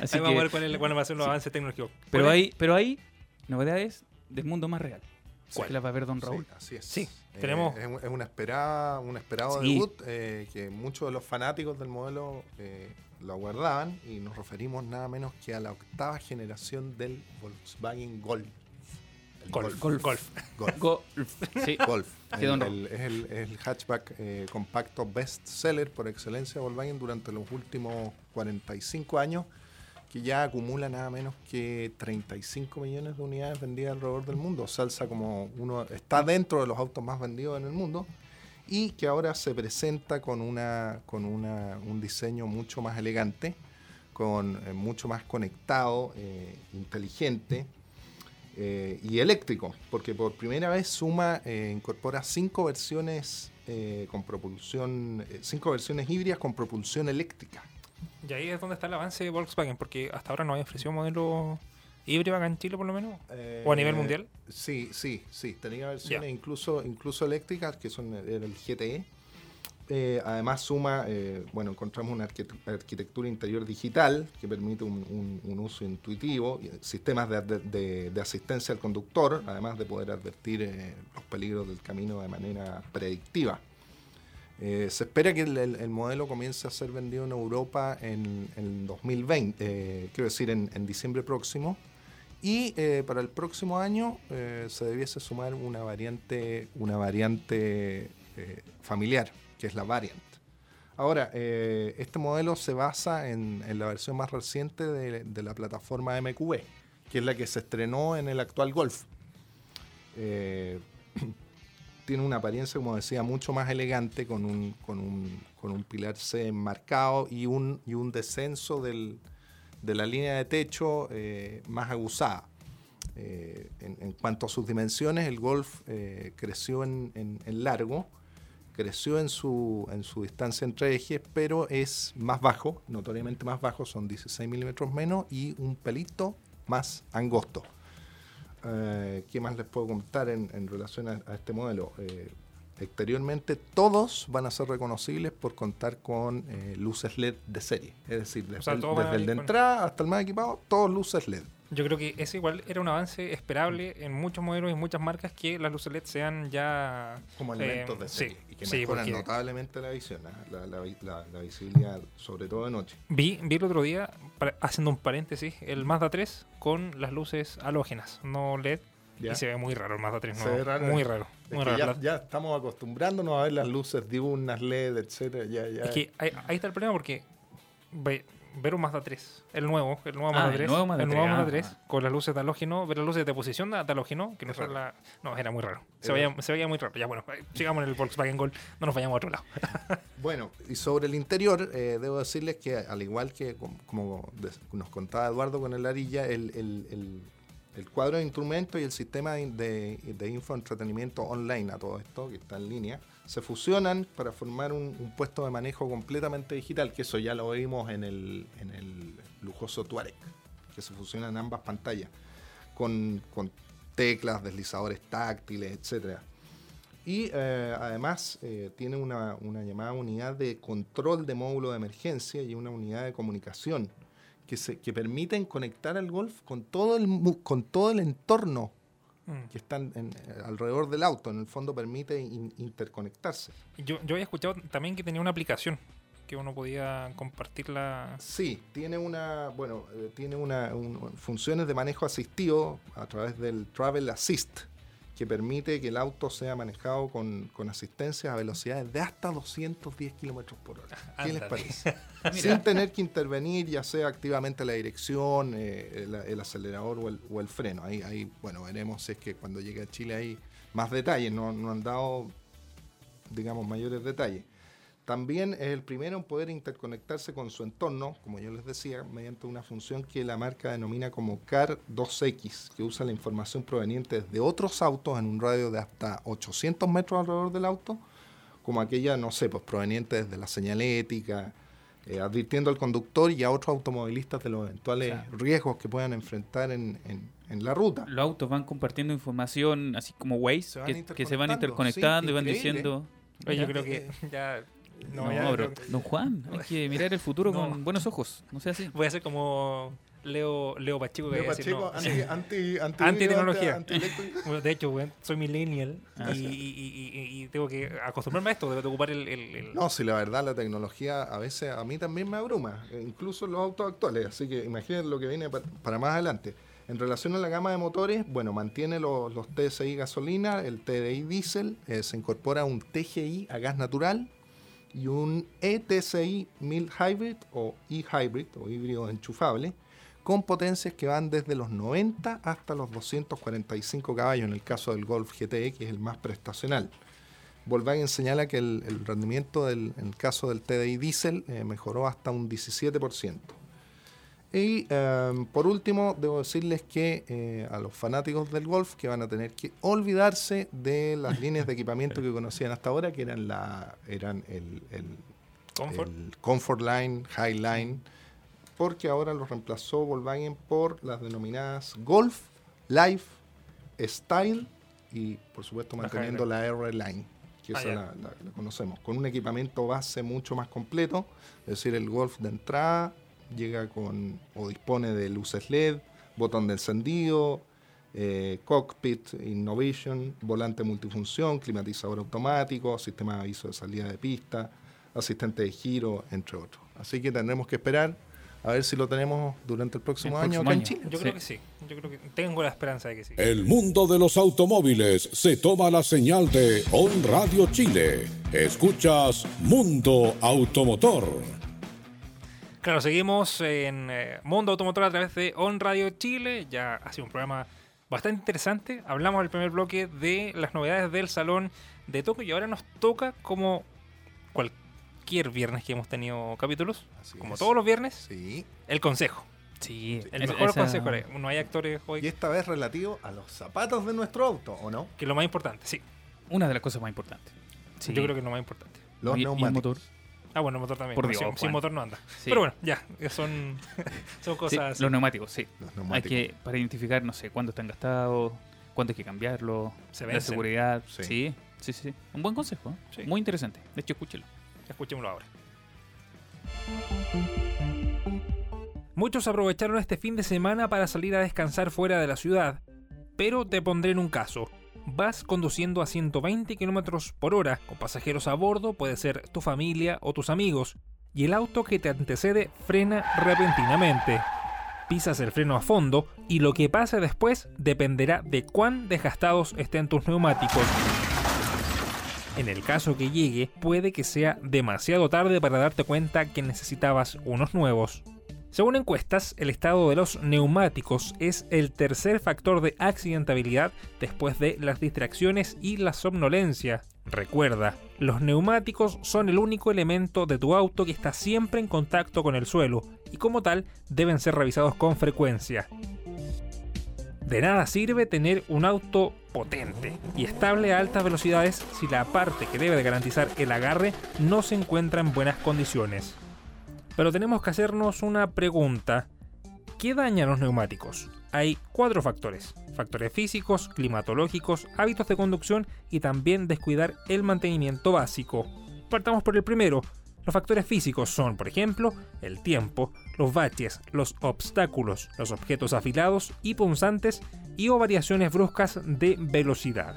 S2: Así
S4: Ahí vamos a ver cuál es- cuáles van a ser los
S2: sí.
S4: avances tecnológicos.
S2: pero
S4: ¿Cuál
S2: hay, pero hay novedades del mundo más real.
S3: ¿Cuál?
S2: Que las va a ver Don
S3: Sí,
S2: Raúl.
S3: así es.
S4: Sí,
S3: Eh,
S4: tenemos-
S3: Es, un- es una esperada, un esperado
S2: Sí.
S3: debut eh, que muchos de los fanáticos del modelo eh, lo aguardaban y nos referimos nada menos que a la octava generación del Volkswagen Golf.
S4: Golf.
S2: Golf.
S4: Golf.
S3: Golf.
S2: Golf. Sí.
S3: Golf.
S2: Sí,
S3: El- es el, el hatchback eh, compacto best seller por excelencia de Volkswagen durante los últimos 45 años, que ya acumula nada menos que 35 millones de unidades vendidas alrededor del mundo. Salsa como uno está dentro de los autos más vendidos en el mundo y que ahora se presenta con una con una, un diseño mucho más elegante, con eh, mucho más conectado, eh, inteligente eh, y eléctrico, porque por primera vez Suma incorpora cinco versiones con propulsión, cinco versiones híbridas con propulsión eléctrica.
S4: Y ahí es donde está el avance de Volkswagen, porque hasta ahora no había ofrecido modelo híbrido acá en Chile, por lo menos. ¿O a nivel
S3: Eh,
S4: mundial?
S3: Sí, sí, sí. Tenía versiones incluso, incluso eléctricas, que son el, el GTE. Eh, además suma, eh, bueno, encontramos una arquite- arquitectura interior digital que permite un, un- un uso intuitivo, sistemas de, de- de- de asistencia al conductor, además de poder advertir eh, los peligros del camino de manera predictiva. Eh, se espera que el, el- el modelo comience a ser vendido en Europa en, en 2020, eh, quiero decir en, en diciembre próximo. Y eh, para el próximo año eh, se debiese sumar una variante, una variante eh, familiar, que es la Variant. Ahora, eh, este modelo se basa en, en la versión más reciente de, de la plataforma MQB, que es la que se estrenó en el actual Golf. Tiene una apariencia, como decía, mucho más elegante, con un, con un, con un pilar C enmarcado y un, y un descenso del, de la línea de techo eh, más aguzada. Eh, en, en cuanto a sus dimensiones, el Golf eh, creció en, en- en largo, creció en su, en su distancia entre ejes, pero es más bajo, notoriamente más bajo, son 16 milímetros menos y un pelito más angosto. Eh, ¿Qué más les puedo contar en, en relación a, a este modelo? Eh, exteriormente todos van a ser reconocibles por contar con eh, luces LED de serie. Es decir, desde,
S4: sea,
S3: el, desde el de entrada hasta el más equipado, todos luces LED.
S4: Yo creo que ese igual era un avance esperable en muchos modelos y muchas marcas que las luces LED sean ya
S3: Como
S4: eh,
S3: elementos de
S4: sí,
S3: serie. y que
S4: sí,
S3: mejoran
S4: porque
S3: notablemente la visión, ¿ah? la, la la- la visibilidad, sobre todo de noche.
S4: Vi, vi el otro día, para- haciendo un paréntesis, el Mazda 3 con las luces halógenas, no LED.
S3: ¿ya?
S4: Y se ve muy raro el Mazda 3,
S3: Se ve raro.
S4: Muy raro.
S3: Es
S4: Muy
S3: que
S4: raro.
S3: ya, ya estamos acostumbrándonos a ver las luces diurnas, LED, etcétera. Ya, ya.
S4: Es que ahí, ahí está el problema porque ver un Mazda 3, el nuevo, el nuevo
S2: Ah,
S4: Mazda
S2: el
S4: 3,
S2: nuevo Mazda
S4: el nuevo
S2: 3,
S4: Mazda
S2: ah.
S4: 3, con las luces de halógeno, ver las luces de posición de, halógeno, que no
S3: raro.
S4: la... No, era muy raro. Se
S3: Era-
S4: veía, se veía muy raro. Ya bueno, eh, sigamos en el Volkswagen Gol, no nos vayamos a otro lado.
S3: Bueno, y sobre el interior, eh, debo decirles que al igual que com- como des- nos contaba Eduardo con el Arilla, el, el- el- el cuadro de instrumentos y el sistema de, de, de infoentretenimiento online a todo esto, que está en línea, se fusionan para formar un, puesto de manejo completamente digital, que eso ya lo vimos en el, en el lujoso Touareg, que se fusionan ambas pantallas, con, con teclas, deslizadores táctiles, etcétera. Y eh, además eh, tiene una, una llamada unidad de control de módulo de emergencia y una unidad de comunicación que, se, que permiten conectar al Golf con todo el, con todo el entorno
S4: Mm.
S3: que está en- en- alrededor del auto. En el fondo permite in- interconectarse.
S4: Yo, yo había escuchado también que tenía una aplicación que uno podía compartirla.
S3: Sí, tiene una, bueno, eh, tiene una un- funciones de manejo asistido a través del Travel Assist, que permite que el auto sea manejado con, con asistencia a velocidades de hasta 210 kilómetros por hora. ¿Qué les parece? Sin tener que intervenir, ya sea activamente la dirección, eh, el, el acelerador o el, o el freno. Ahí, ahí, bueno, veremos si es que cuando llegue a Chile hay más detalles. No, no han dado, digamos, mayores detalles. También es el primero en poder interconectarse con su entorno, como yo les decía, mediante una función que la marca denomina como CAR 2X, que usa la información proveniente de otros autos en un radio de hasta 800 metros alrededor del auto, como aquella, no sé, pues proveniente desde la señalética, eh, advirtiendo al conductor y a otros automovilistas de los eventuales
S2: Claro.
S3: riesgos que puedan enfrentar en, en- en la ruta.
S2: Los autos van compartiendo información así como Waze,
S3: Se
S2: que, que se van
S3: interconectando, sí,
S2: y van
S3: increíble.
S2: diciendo...
S4: Oye, yo creo que ya. No,
S2: No,
S4: ya
S2: bro.
S4: creo-
S2: Don Juan, hay que mirar el futuro
S4: No.
S2: con buenos ojos. No sea así.
S4: Voy a hacer como Leo, Leo Pacheco que
S3: Leo
S4: decir, no,
S3: anti, anti, anti.
S4: Bueno, de hecho, weón, soy millennial
S2: Ah,
S4: y, y- y- y- y tengo que acostumbrarme a esto, de ocupar el... el- el-
S3: No, si la verdad la tecnología a veces a mí también me abruma, incluso los autos actuales, así que imaginen lo que viene pa- para más adelante. En relación a la gama de motores, bueno, mantiene los, los TSI gasolina, el TDI diésel, eh, se incorpora un TGI a gas natural y un E ETSI Mild Hybrid o e-Hybrid o híbrido enchufable con potencias que van desde los 90 hasta los 245 caballos en el caso del Golf GTE, que es el más prestacional. Volkswagen señala que el, el rendimiento del, en el caso del TDI Diesel eh, mejoró hasta un 17%. Y eh, por último, debo decirles que eh, a los fanáticos del golf que van a tener que olvidarse de las líneas de equipamiento que conocían hasta ahora, que eran la eran el, el-
S4: Comfort.
S3: el Comfort Line, High Line, porque ahora los reemplazó Volkswagen por las denominadas Golf, Life, Style y por supuesto
S4: La
S3: manteniendo
S4: High
S3: la R Line, que
S4: Ah,
S3: esa la, la- la conocemos, con un equipamiento base mucho más completo, es decir, el Golf de entrada llega con o dispone de luces LED, botón de encendido, eh, cockpit innovation, volante multifunción, climatizador automático, sistema de aviso de salida de pista, asistente de giro, entre otros. Así que tendremos que esperar a ver si lo tenemos durante el próximo
S2: El
S3: año en. Chile.
S4: Yo
S2: Sí.
S4: creo que sí. Yo creo que tengo la esperanza de que sí.
S5: El mundo de los automóviles se toma la señal de On Radio Chile. Escuchas Mundo Automotor.
S4: Claro, seguimos en eh, Mundo Automotor a través de On Radio Chile. Ya ha sido un programa bastante interesante. Hablamos en el primer bloque de las novedades del Salón de Tokio y ahora nos toca como cualquier viernes que hemos tenido capítulos,
S3: Así
S4: como
S3: es.
S4: todos los viernes,
S3: Sí.
S4: el consejo.
S2: Sí,
S4: El mejor
S2: esa-
S4: consejo. No hay actores
S3: Y
S4: hoy,
S3: esta vez relativo a los zapatos de nuestro auto, ¿o no?
S4: que es lo más importante, sí.
S2: Una de las cosas más importantes. Sí.
S4: Yo creo que es lo más importante.
S3: Los
S2: Y- y el
S3: neumáticos.
S2: motor.
S4: Ah, bueno, el motor también.
S2: Por Dios,
S4: sin, motor no anda.
S2: Sí.
S4: Pero bueno, ya, son, son cosas
S2: los neumáticos, sí.
S3: Los
S2: Hay
S3: neumáticos.
S2: que, para identificar, no sé, cuándo están gastados, cuándo hay que cambiarlo,
S4: Se
S2: la seguridad.
S3: Sí.
S2: Sí. sí, sí, Un buen consejo, ¿eh?
S4: Sí.
S2: muy interesante. De hecho, escúchelo.
S4: Escuchémoslo ahora. Muchos aprovecharon este fin de semana para salir a descansar fuera de la ciudad, pero te pondré en un caso. Vas conduciendo a 120 km por hora, con pasajeros a bordo, puede ser tu familia o tus amigos, y el auto que te antecede frena repentinamente. Pisas el freno a fondo y lo que pase después dependerá de cuán desgastados estén tus neumáticos. En el caso que llegue, puede que sea demasiado tarde para darte cuenta que necesitabas unos nuevos. Según encuestas, el estado de los neumáticos es el tercer factor de accidentabilidad después de las distracciones y la somnolencia. Recuerda, los neumáticos son el único elemento de tu auto que está siempre en contacto con el suelo y como tal deben ser revisados con frecuencia. De nada sirve tener un auto potente y estable a altas velocidades si la parte que debe de garantizar el agarre no se encuentra en buenas condiciones. Pero tenemos que hacernos una pregunta. ¿Qué daña los neumáticos? Hay cuatro factores. Factores físicos, climatológicos, hábitos de conducción y también descuidar el mantenimiento básico. Partamos por el primero. Los factores físicos son, por ejemplo, el tiempo, los baches, los obstáculos, los objetos afilados y punzantes y o variaciones bruscas de velocidad.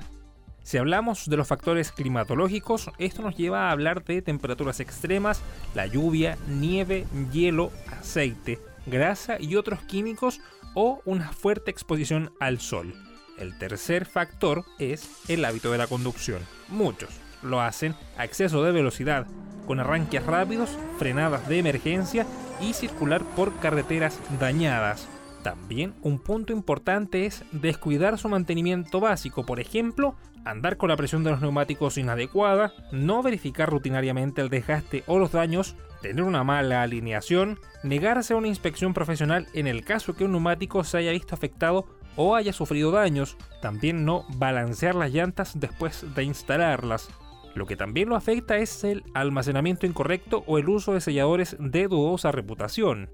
S4: Si hablamos de los factores climatológicos, esto nos lleva a hablar de temperaturas extremas, la lluvia, nieve, hielo, aceite, grasa y otros químicos o una fuerte exposición al sol. El tercer factor es el hábito de la conducción. Muchos lo hacen a exceso de velocidad, con arranques rápidos, frenadas de emergencia y circular por carreteras dañadas. También un punto importante es descuidar su mantenimiento básico, por ejemplo, andar con la presión de los neumáticos inadecuada, no verificar rutinariamente el desgaste o los daños, tener una mala alineación, negarse a una inspección profesional en el caso que un neumático se haya visto afectado o haya sufrido daños, también no balancear las llantas después de instalarlas. Lo que también lo afecta es el almacenamiento incorrecto o el uso de selladores de dudosa reputación.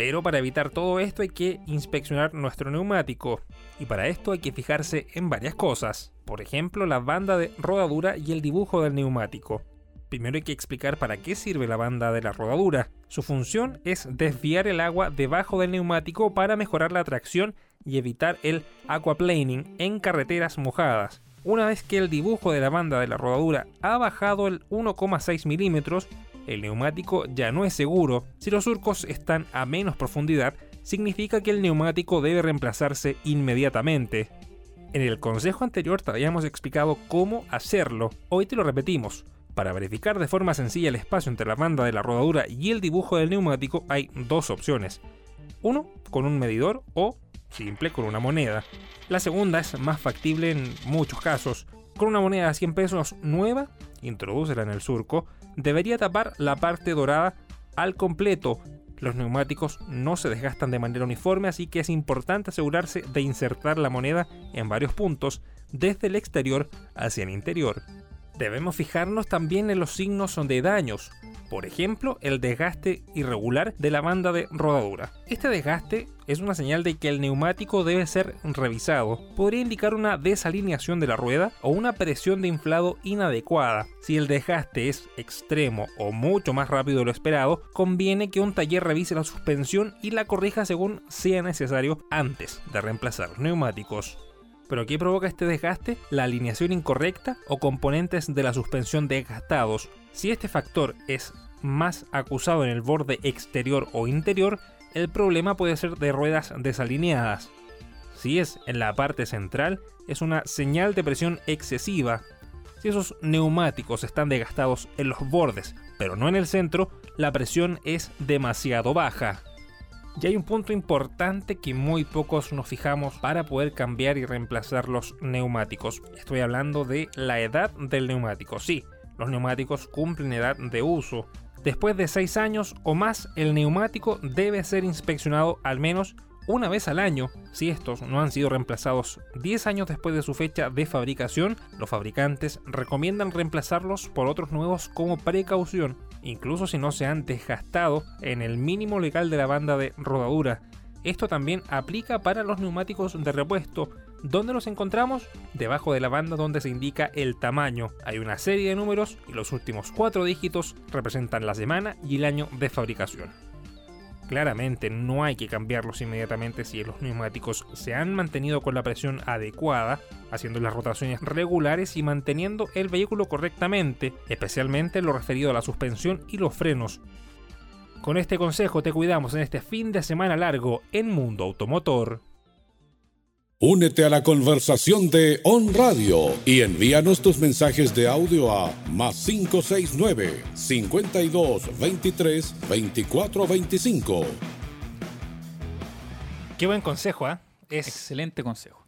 S4: Pero para evitar todo esto hay que inspeccionar nuestro neumático. Y para esto hay que fijarse en varias cosas. Por ejemplo, la banda de rodadura y el dibujo del neumático. Primero hay que explicar para qué sirve la banda de la rodadura. Su función es desviar el agua debajo del neumático para mejorar la tracción y evitar el aquaplaning en carreteras mojadas. Una vez que el dibujo de la banda de la rodadura ha bajado el 1,6 milímetros, el neumático ya no es seguro. Si los surcos están a menos profundidad, significa que el neumático debe reemplazarse inmediatamente. En el consejo anterior te habíamos explicado cómo hacerlo, hoy te lo repetimos. Para verificar de forma sencilla el espacio entre la banda de la rodadura y el dibujo del neumático hay dos opciones. Uno, con un medidor o, simple, con una moneda. La segunda es más factible en muchos casos. Con una moneda de 100 pesos nueva, introdúcela en el surco, debería tapar la parte dorada al completo. Los neumáticos no se desgastan de manera uniforme, así que es importante asegurarse de insertar la moneda en varios puntos, desde el exterior hacia el interior. Debemos fijarnos también en los signos de daños, por ejemplo, el desgaste irregular de la banda de rodadura. Este desgaste es una señal de que el neumático debe ser revisado. Podría indicar una desalineación de la rueda o una presión de inflado inadecuada. Si el desgaste es extremo o mucho más rápido de lo esperado, conviene que un taller revise la suspensión y la corrija según sea necesario antes de reemplazar los neumáticos. ¿Pero qué provoca este desgaste? La alineación incorrecta o componentes de la suspensión desgastados. Si este factor es más acusado en el borde exterior o interior, el problema puede ser de ruedas desalineadas. Si es en la parte central, es una señal de presión excesiva. Si esos neumáticos están desgastados en los bordes, pero no en el centro, la presión es demasiado baja. Y hay un punto importante que muy pocos nos fijamos para poder cambiar y reemplazar los neumáticos. Estoy hablando de la edad del neumático. Sí, los neumáticos cumplen edad de uso. Después de 6 años o más, el neumático debe ser inspeccionado al menos una vez al año. Si estos no han sido reemplazados 10 años después de su fecha de fabricación, los fabricantes recomiendan reemplazarlos por otros nuevos como precaución incluso si no se han desgastado en el mínimo legal de la banda de rodadura. Esto también aplica para los neumáticos de repuesto, donde los encontramos debajo de la banda donde se indica el tamaño. Hay una serie de números y los últimos cuatro dígitos representan la semana y el año de fabricación. Claramente no hay que cambiarlos inmediatamente si los neumáticos se han mantenido con la presión adecuada, haciendo las rotaciones regulares y manteniendo el vehículo correctamente, especialmente lo referido a la suspensión y los frenos. Con este consejo te cuidamos en este fin de semana largo en Mundo Automotor.
S5: Únete a la conversación de On Radio y envíanos tus mensajes de audio a más 569 52 23 24 25.
S4: Qué buen consejo, ¿eh?
S2: Es excelente consejo.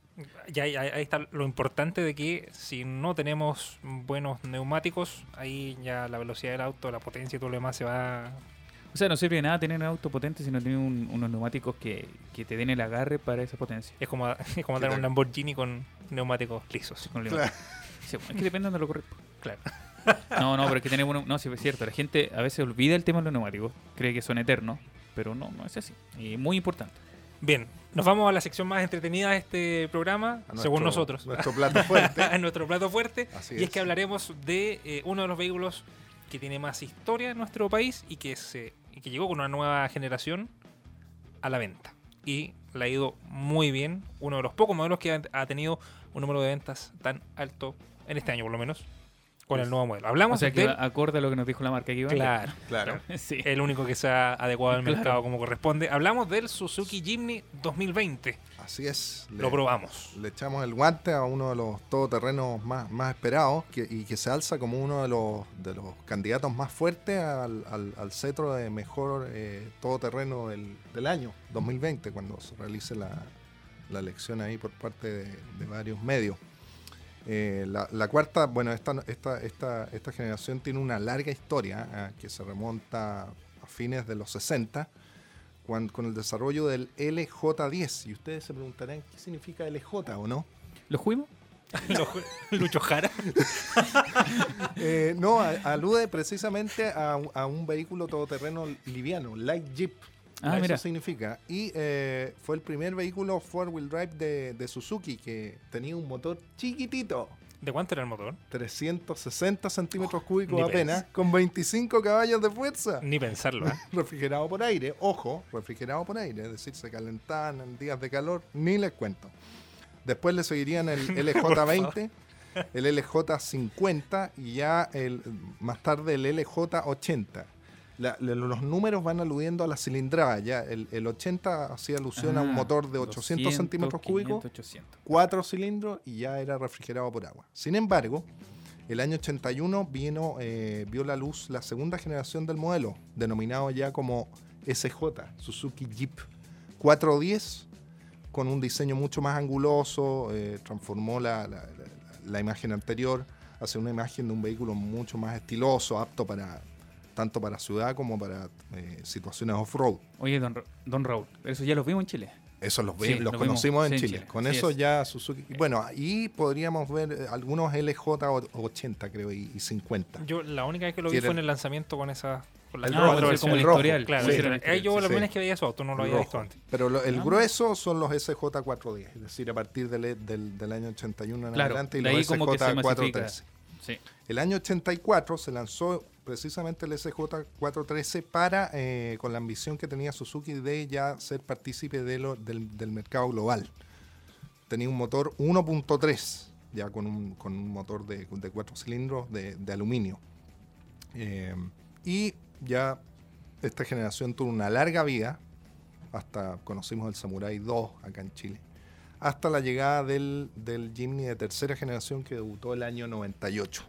S4: Ya, ahí, ahí está lo importante de que si no tenemos buenos neumáticos, ahí ya la velocidad del auto, la potencia y todo lo demás se va
S2: o sea, no sirve de nada tener un auto potente si no tienes unos neumáticos que, que, te den el agarre para esa potencia.
S4: Es como, es como tener un Lamborghini con neumáticos lisos.
S2: Con claro. sí, es que depende de lo correcto. Claro. No, no, pero es que tener uno. No, sí, es cierto. La gente a veces olvida el tema de los neumáticos. Cree que son eternos. Pero no, no es así. Y muy importante.
S4: Bien, nos vamos a la sección más entretenida de este programa, según nosotros.
S3: Nuestro plato fuerte.
S4: a nuestro plato fuerte. y es. que hablaremos de eh, uno de los vehículos que tiene más historia en nuestro país y que se que llegó con una nueva generación a la venta. Y le ha ido muy bien. Uno de los pocos modelos que ha, tenido un número de ventas tan alto en este año, por lo menos. Con el nuevo modelo. Hablamos
S2: O sea que
S4: del-
S2: acorde a lo que nos dijo la marca que iba.
S4: Claro,
S3: Claro.
S2: Sí.
S4: el único que se ha adecuado al
S2: Claro.
S4: mercado como corresponde. Hablamos del Suzuki Jimny 2020.
S3: Así es. Le-
S4: Lo probamos.
S3: Le echamos el guante a uno de los todoterrenos más, más esperados que- y que se alza como uno de los, de los candidatos más fuertes al, al- al cetro de mejor eh, todoterreno del, del año 2020, cuando se realice la, la elección ahí por parte de, de varios medios. Eh, la, la cuarta, bueno, esta, esta, esta, esta generación tiene una larga historia ah, que se remonta a fines de los 60 cuan- con el desarrollo del LJ10. Y ustedes se preguntarán qué significa LJ o no.
S2: ¿Lo juimos?
S4: Lucho Jara.
S3: Eh, no, a- alude precisamente a, a un vehículo todoterreno liviano, light jeep.
S2: Ah,
S3: Eso
S2: mira.
S3: significa. Y eh, fue el primer vehículo four-wheel drive de, de Suzuki que tenía un motor chiquitito.
S4: ¿De cuánto era el motor?
S3: 360 centímetros cúbicos
S4: ni
S3: apenas, con 25 caballos de fuerza.
S4: Ni pensarlo, ¿eh?
S3: refrigerado por aire, ojo, refrigerado por aire, es decir, se calentaban en días de calor, ni les cuento. Después le seguirían el LJ20, el LJ50 y ya el, más tarde el LJ80. La- los números van aludiendo a la cilindrada, ya el, el 80 hacía alusión a un
S2: Ah,
S3: motor de 800 centímetros
S2: 500,
S3: cúbicos,
S2: 800.
S3: cuatro cilindros y ya era refrigerado por agua. Sin embargo, el año 81 vino, eh, vio la luz la segunda generación del modelo, denominado ya como SJ, Suzuki Jeep 410, con un diseño mucho más anguloso, eh, transformó la, la- la- la imagen anterior hacia una imagen de un vehículo mucho más estiloso, apto para tanto para ciudad como para eh, situaciones off-road.
S2: Oye, don, don Raúl, eso ya los vimos en Chile.
S3: Eso los,
S2: Sí,
S3: vi- los
S2: lo
S3: conocimos
S2: vimos,
S3: en
S2: sí, en
S3: Chile.
S2: Chile,
S3: Con
S2: así
S3: eso
S2: es.
S3: ya Suzuki. Bueno, ahí podríamos ver eh, algunos LJ80, creo, y, y 50.
S4: Yo la única vez que lo vi fue en el lanzamiento con esa. Con la
S3: El rojo, el
S2: es como el
S3: rojo.
S2: historial.
S4: Claro,
S3: Sí.
S4: sí, ahí yo
S3: sí,
S4: la
S3: sí.
S4: primera vez que veía eso, tú no lo había
S3: rojo.
S4: visto antes.
S3: Pero lo- el
S2: Ah.
S3: grueso son los SJ410, es decir, a partir del, del, del año 81 en
S2: Claro,
S3: adelante y los
S2: como que se
S3: SJ413. El año 84 se lanzó precisamente el SJ413 para, eh, con la ambición que tenía Suzuki de ya ser partícipe del, del mercado global. Tenía un motor 1.3, ya con un, con un motor de, de cuatro cilindros de, de aluminio. Eh, y ya esta generación tuvo una larga vida, hasta conocimos el Samurai 2 acá en Chile, hasta la llegada del, del Jimny de tercera generación que debutó el año 98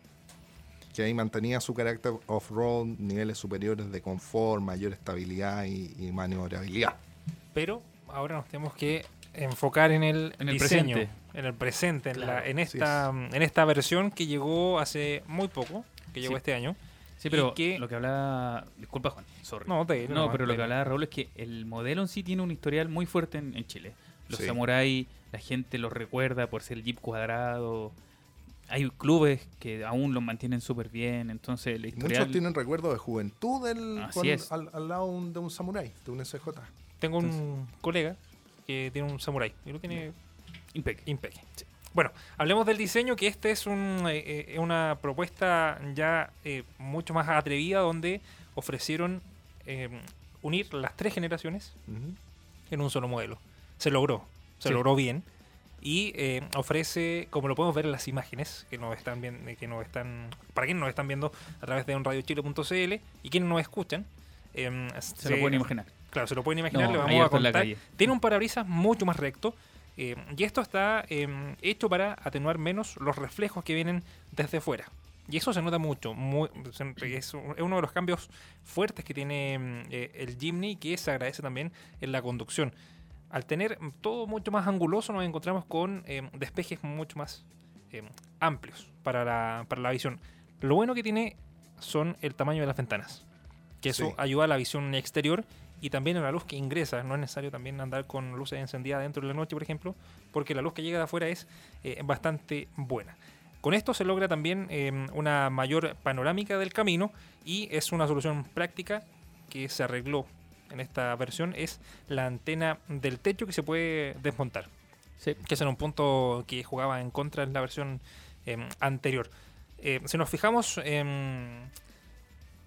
S3: que ahí mantenía su carácter off-road, niveles superiores de confort, mayor estabilidad y, y maniobrabilidad.
S4: Pero ahora nos tenemos que enfocar en el,
S2: En el
S4: diseño,
S2: presente.
S4: en el presente, en, la- esta en esta versión que llegó hace muy poco, que llegó
S2: Sí.
S4: este año.
S2: Sí, pero
S4: que-
S2: lo que hablaba... Disculpa, Juan. Sorry.
S4: No, te-
S2: No, pero lo que hablaba Raúl es que el modelo en sí tiene un historial muy fuerte en, en Chile. Los
S3: Sí.
S2: samurai, la gente los recuerda por ser el jeep cuadrado. Hay clubes que aún los mantienen súper bien. Entonces, el
S3: Y
S2: historial.
S3: Muchos tienen recuerdos de juventud del,
S2: Así
S3: con-
S2: es.
S3: al, al lado un- de un samurái, de un SJ.
S4: Tengo un colega que tiene un samurai y lo tiene
S2: Impec.
S4: impeque. Bueno, hablemos del diseño, que este es un, eh, eh, una propuesta ya eh, mucho más atrevida donde ofrecieron eh, unir las tres generaciones en un solo modelo. Se logró, se
S2: Sí.
S4: logró bien. Y eh, ofrece, como lo podemos ver en las imágenes que nos están viendo, que nos están, para quienes nos están viendo a través de unradiochile.cl y quienes nos escuchan, em,
S2: Se lo pueden imaginar.
S4: Claro, se lo pueden imaginar,
S2: No,
S4: le vamos a contar. Tiene un parabrisas mucho más recto. eh, y esto está em, hecho para atenuar menos los reflejos que vienen desde fuera. Y eso se nota mucho. muy- es uno de los cambios fuertes que tiene em, eh, el Jimny que se agradece también en la conducción. Al tener todo mucho más anguloso nos encontramos con em, despejes mucho más em, amplios para la, para la visión. Lo bueno que tiene son el tamaño de las ventanas. Que eso
S3: Sí.
S4: ayuda a la visión exterior y también a la luz que ingresa. No es necesario también andar con luces encendidas dentro de la noche, por ejemplo, porque la luz que llega de afuera es eh, bastante buena. Con esto se logra también eh, una mayor panorámica del camino y es una solución práctica que se arregló en esta versión es la antena del techo que se puede desmontar.
S2: Sí.
S4: Que ese era un punto que jugaba en contra en la versión eh, anterior. Eh, si nos fijamos en,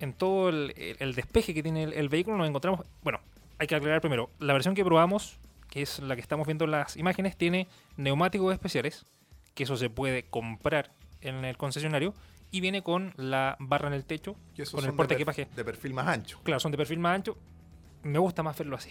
S4: en todo el, el- el despeje que tiene el, el vehículo, nos encontramos. Bueno, hay que aclarar primero: la versión que probamos, que es la que estamos viendo en las imágenes, tiene neumáticos especiales, que eso se puede comprar en el concesionario y viene con la barra en el techo,
S3: Y
S4: con el
S3: de
S4: porte
S3: per-
S4: equipaje.
S3: De perfil más ancho.
S4: Claro, son de perfil más ancho. Me gusta más verlo así.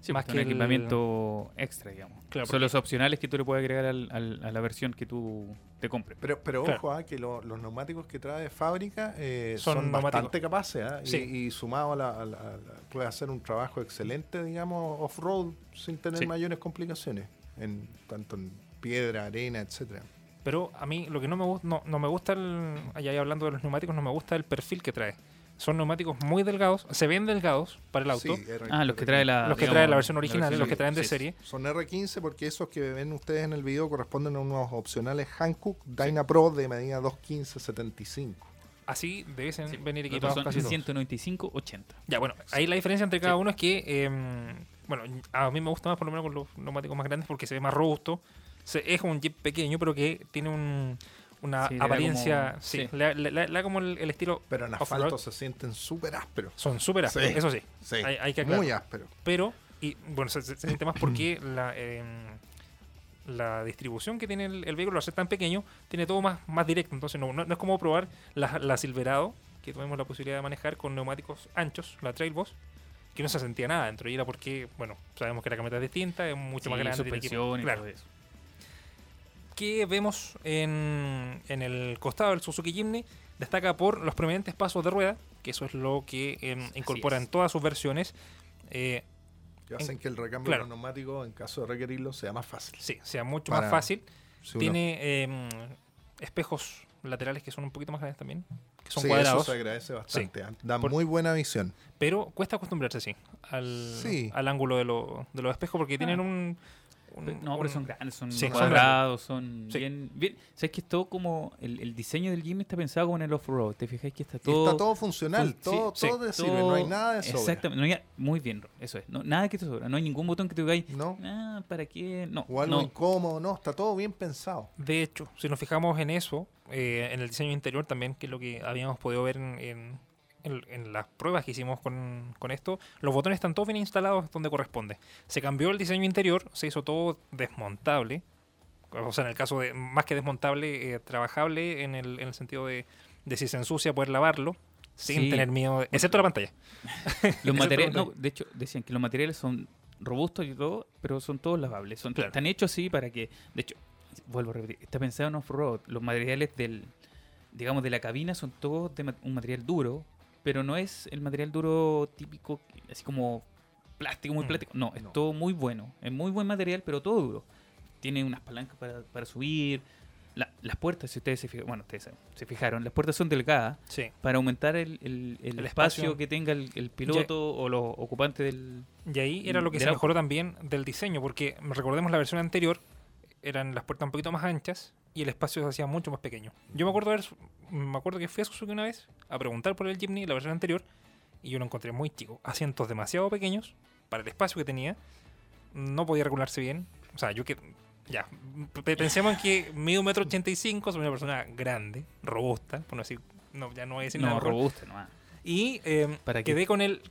S2: Sí,
S4: Más
S2: más que un
S4: el-
S2: equipamiento extra, digamos.
S4: Claro,
S2: Son
S4: porque-
S2: los opcionales que tú le puedes agregar al- al- a la versión que tú te compres.
S3: Pero, pero
S4: Claro.
S3: ojo, ah, que lo- los neumáticos que trae de fábrica eh,
S4: Son
S3: son, bastante capaces. ah, y-
S4: Sí.
S3: Y, sumado a la, a la- a la- puede hacer un trabajo excelente, digamos, off-road sin tener
S2: Sí.
S3: mayores complicaciones. En, tanto en piedra, arena, etcétera.
S4: Pero a mí lo que no me gusta, no, no me gusta, el, allá hablando de los neumáticos, no me gusta el perfil que trae. Son neumáticos muy delgados, se ven delgados para el auto.
S3: Sí,
S2: Ah, los que trae la.
S4: los que
S2: digamos,
S4: trae la versión original, los que traen de
S2: Sí,
S4: serie.
S3: Son R15 porque esos que ven ustedes en el video corresponden a unos opcionales Hankook Dyna Pro de medida 215-75.
S4: Así debiesen
S2: Sí,
S4: venir equipados casi
S2: son
S4: todos.
S2: 195, 80.
S4: Ya, bueno, ahí la diferencia entre cada
S2: Sí.
S4: uno es que, em, bueno, a mí me gusta más por lo menos con los neumáticos más grandes porque se ve más robusto. Se- es un Jeep pequeño, pero que tiene un- una
S2: Sí,
S4: apariencia,
S2: como-
S4: sí,
S2: sí.
S4: le, le- le- le da como el, el estilo,
S3: Pero en asfalto se sienten súper ásperos.
S4: son súper ásperos,
S3: Sí.
S4: eso sí,
S3: Sí,
S4: hay, hay que aclarar.
S3: muy ásperos.
S4: pero y bueno se, se- se siente más porque la em, la distribución que tiene el, el vehículo al ser tan pequeño tiene todo más, más directo entonces no, no, no es como probar la, la Silverado que tuvimos la posibilidad de manejar con neumáticos anchos la Trailboss que no se sentía nada dentro y era porque bueno sabemos que la camioneta es distinta es mucho más grande tiene
S2: suspensión y
S4: claro.
S2: todo eso.
S4: Que vemos en, en el costado del Suzuki Jimny destaca por los prominentes pasos de rueda que eso es lo que em, incorpora en todas sus versiones eh,
S3: Que hacen que el recambio
S4: claro.
S3: neumáticos, en caso de requerirlo, sea más fácil.
S4: sí sea mucho
S3: Para-
S4: más fácil
S3: Si
S4: Tiene em, espejos laterales que son un poquito más grandes también, que son
S3: sí,
S4: cuadrados,
S3: eso se agradece bastante. ah, Da
S4: Por-
S3: muy buena visión.
S4: pero cuesta acostumbrarse, sí, al,
S3: Sí.
S4: al ángulo de, lo- de los espejos porque tienen
S2: Ah.
S4: un... un-
S2: No, pero son grandes, son
S4: Sí,
S2: cuadrados, son,
S4: Sí.
S2: bien, bien. ¿Sabes que es todo como. El, el diseño del Jimmy está pensado como en el off-road. ¿Te fijáis que está
S3: Y
S2: todo.
S3: está todo funcional,
S2: fun-
S3: todo,
S4: sí,
S3: todo te sirve, no hay nada de sobra.
S2: Exactamente, no hay- muy bien, eso es. No, nada que te sobra. No hay ningún botón que te digáis.
S3: ¿No?
S2: Ah, ¿para qué? No.
S3: O algo
S2: no.
S3: incómodo, no, está todo bien pensado.
S4: De hecho, si nos fijamos en eso, eh, en el diseño interior también, que es lo que habíamos podido ver en, en- en- en las pruebas que hicimos con, con esto, los botones están todos bien instalados donde corresponde. Se cambió el diseño interior, se hizo todo desmontable, o sea, en el caso de, más que desmontable, eh, trabajable en el, en el sentido de, de si se ensucia poder lavarlo, sin
S2: Sí.
S4: tener miedo, excepto la pantalla.
S2: Los materiales, no, de hecho, decían que los materiales son robustos y todo, pero son todos lavables. Son,
S4: Claro.
S2: Están hechos así para que, de hecho, vuelvo a repetir, está pensado en off-road. Los materiales del, digamos, de la cabina son todos de un material duro, pero no es el material duro típico, así como plástico, muy
S4: Mm,
S2: plástico. No, es
S3: no.
S2: todo muy bueno. Es muy buen material, pero todo duro. Tiene unas palancas para, para subir. La- las puertas, si ustedes se fijan, bueno, ustedes se- fijaron, las puertas son delgadas
S4: Sí.
S2: para aumentar el, el- el
S4: El
S2: espacio,
S4: espacio.
S2: que tenga el, piloto o los ocupantes del...
S4: Y ahí era lo que se mejoró también del diseño, porque recordemos la versión anterior, eran las puertas un poquito más anchas y el espacio se hacía mucho más pequeño. Yo me acuerdo, haber, me acuerdo que fui a Suzuki una vez a preguntar por el Jimny, la versión anterior, y yo lo encontré muy chico. Asientos demasiado pequeños para el espacio que tenía, no podía regularse bien. O sea, yo que... Ya, pensemos en que mido un metro ochenta y cinco, soy una persona grande, robusta, por no decir... No, ya no voy a decir nada.
S2: No, robusta nomás.
S4: Y eh,
S2: ¿Para qué?
S4: quedé con el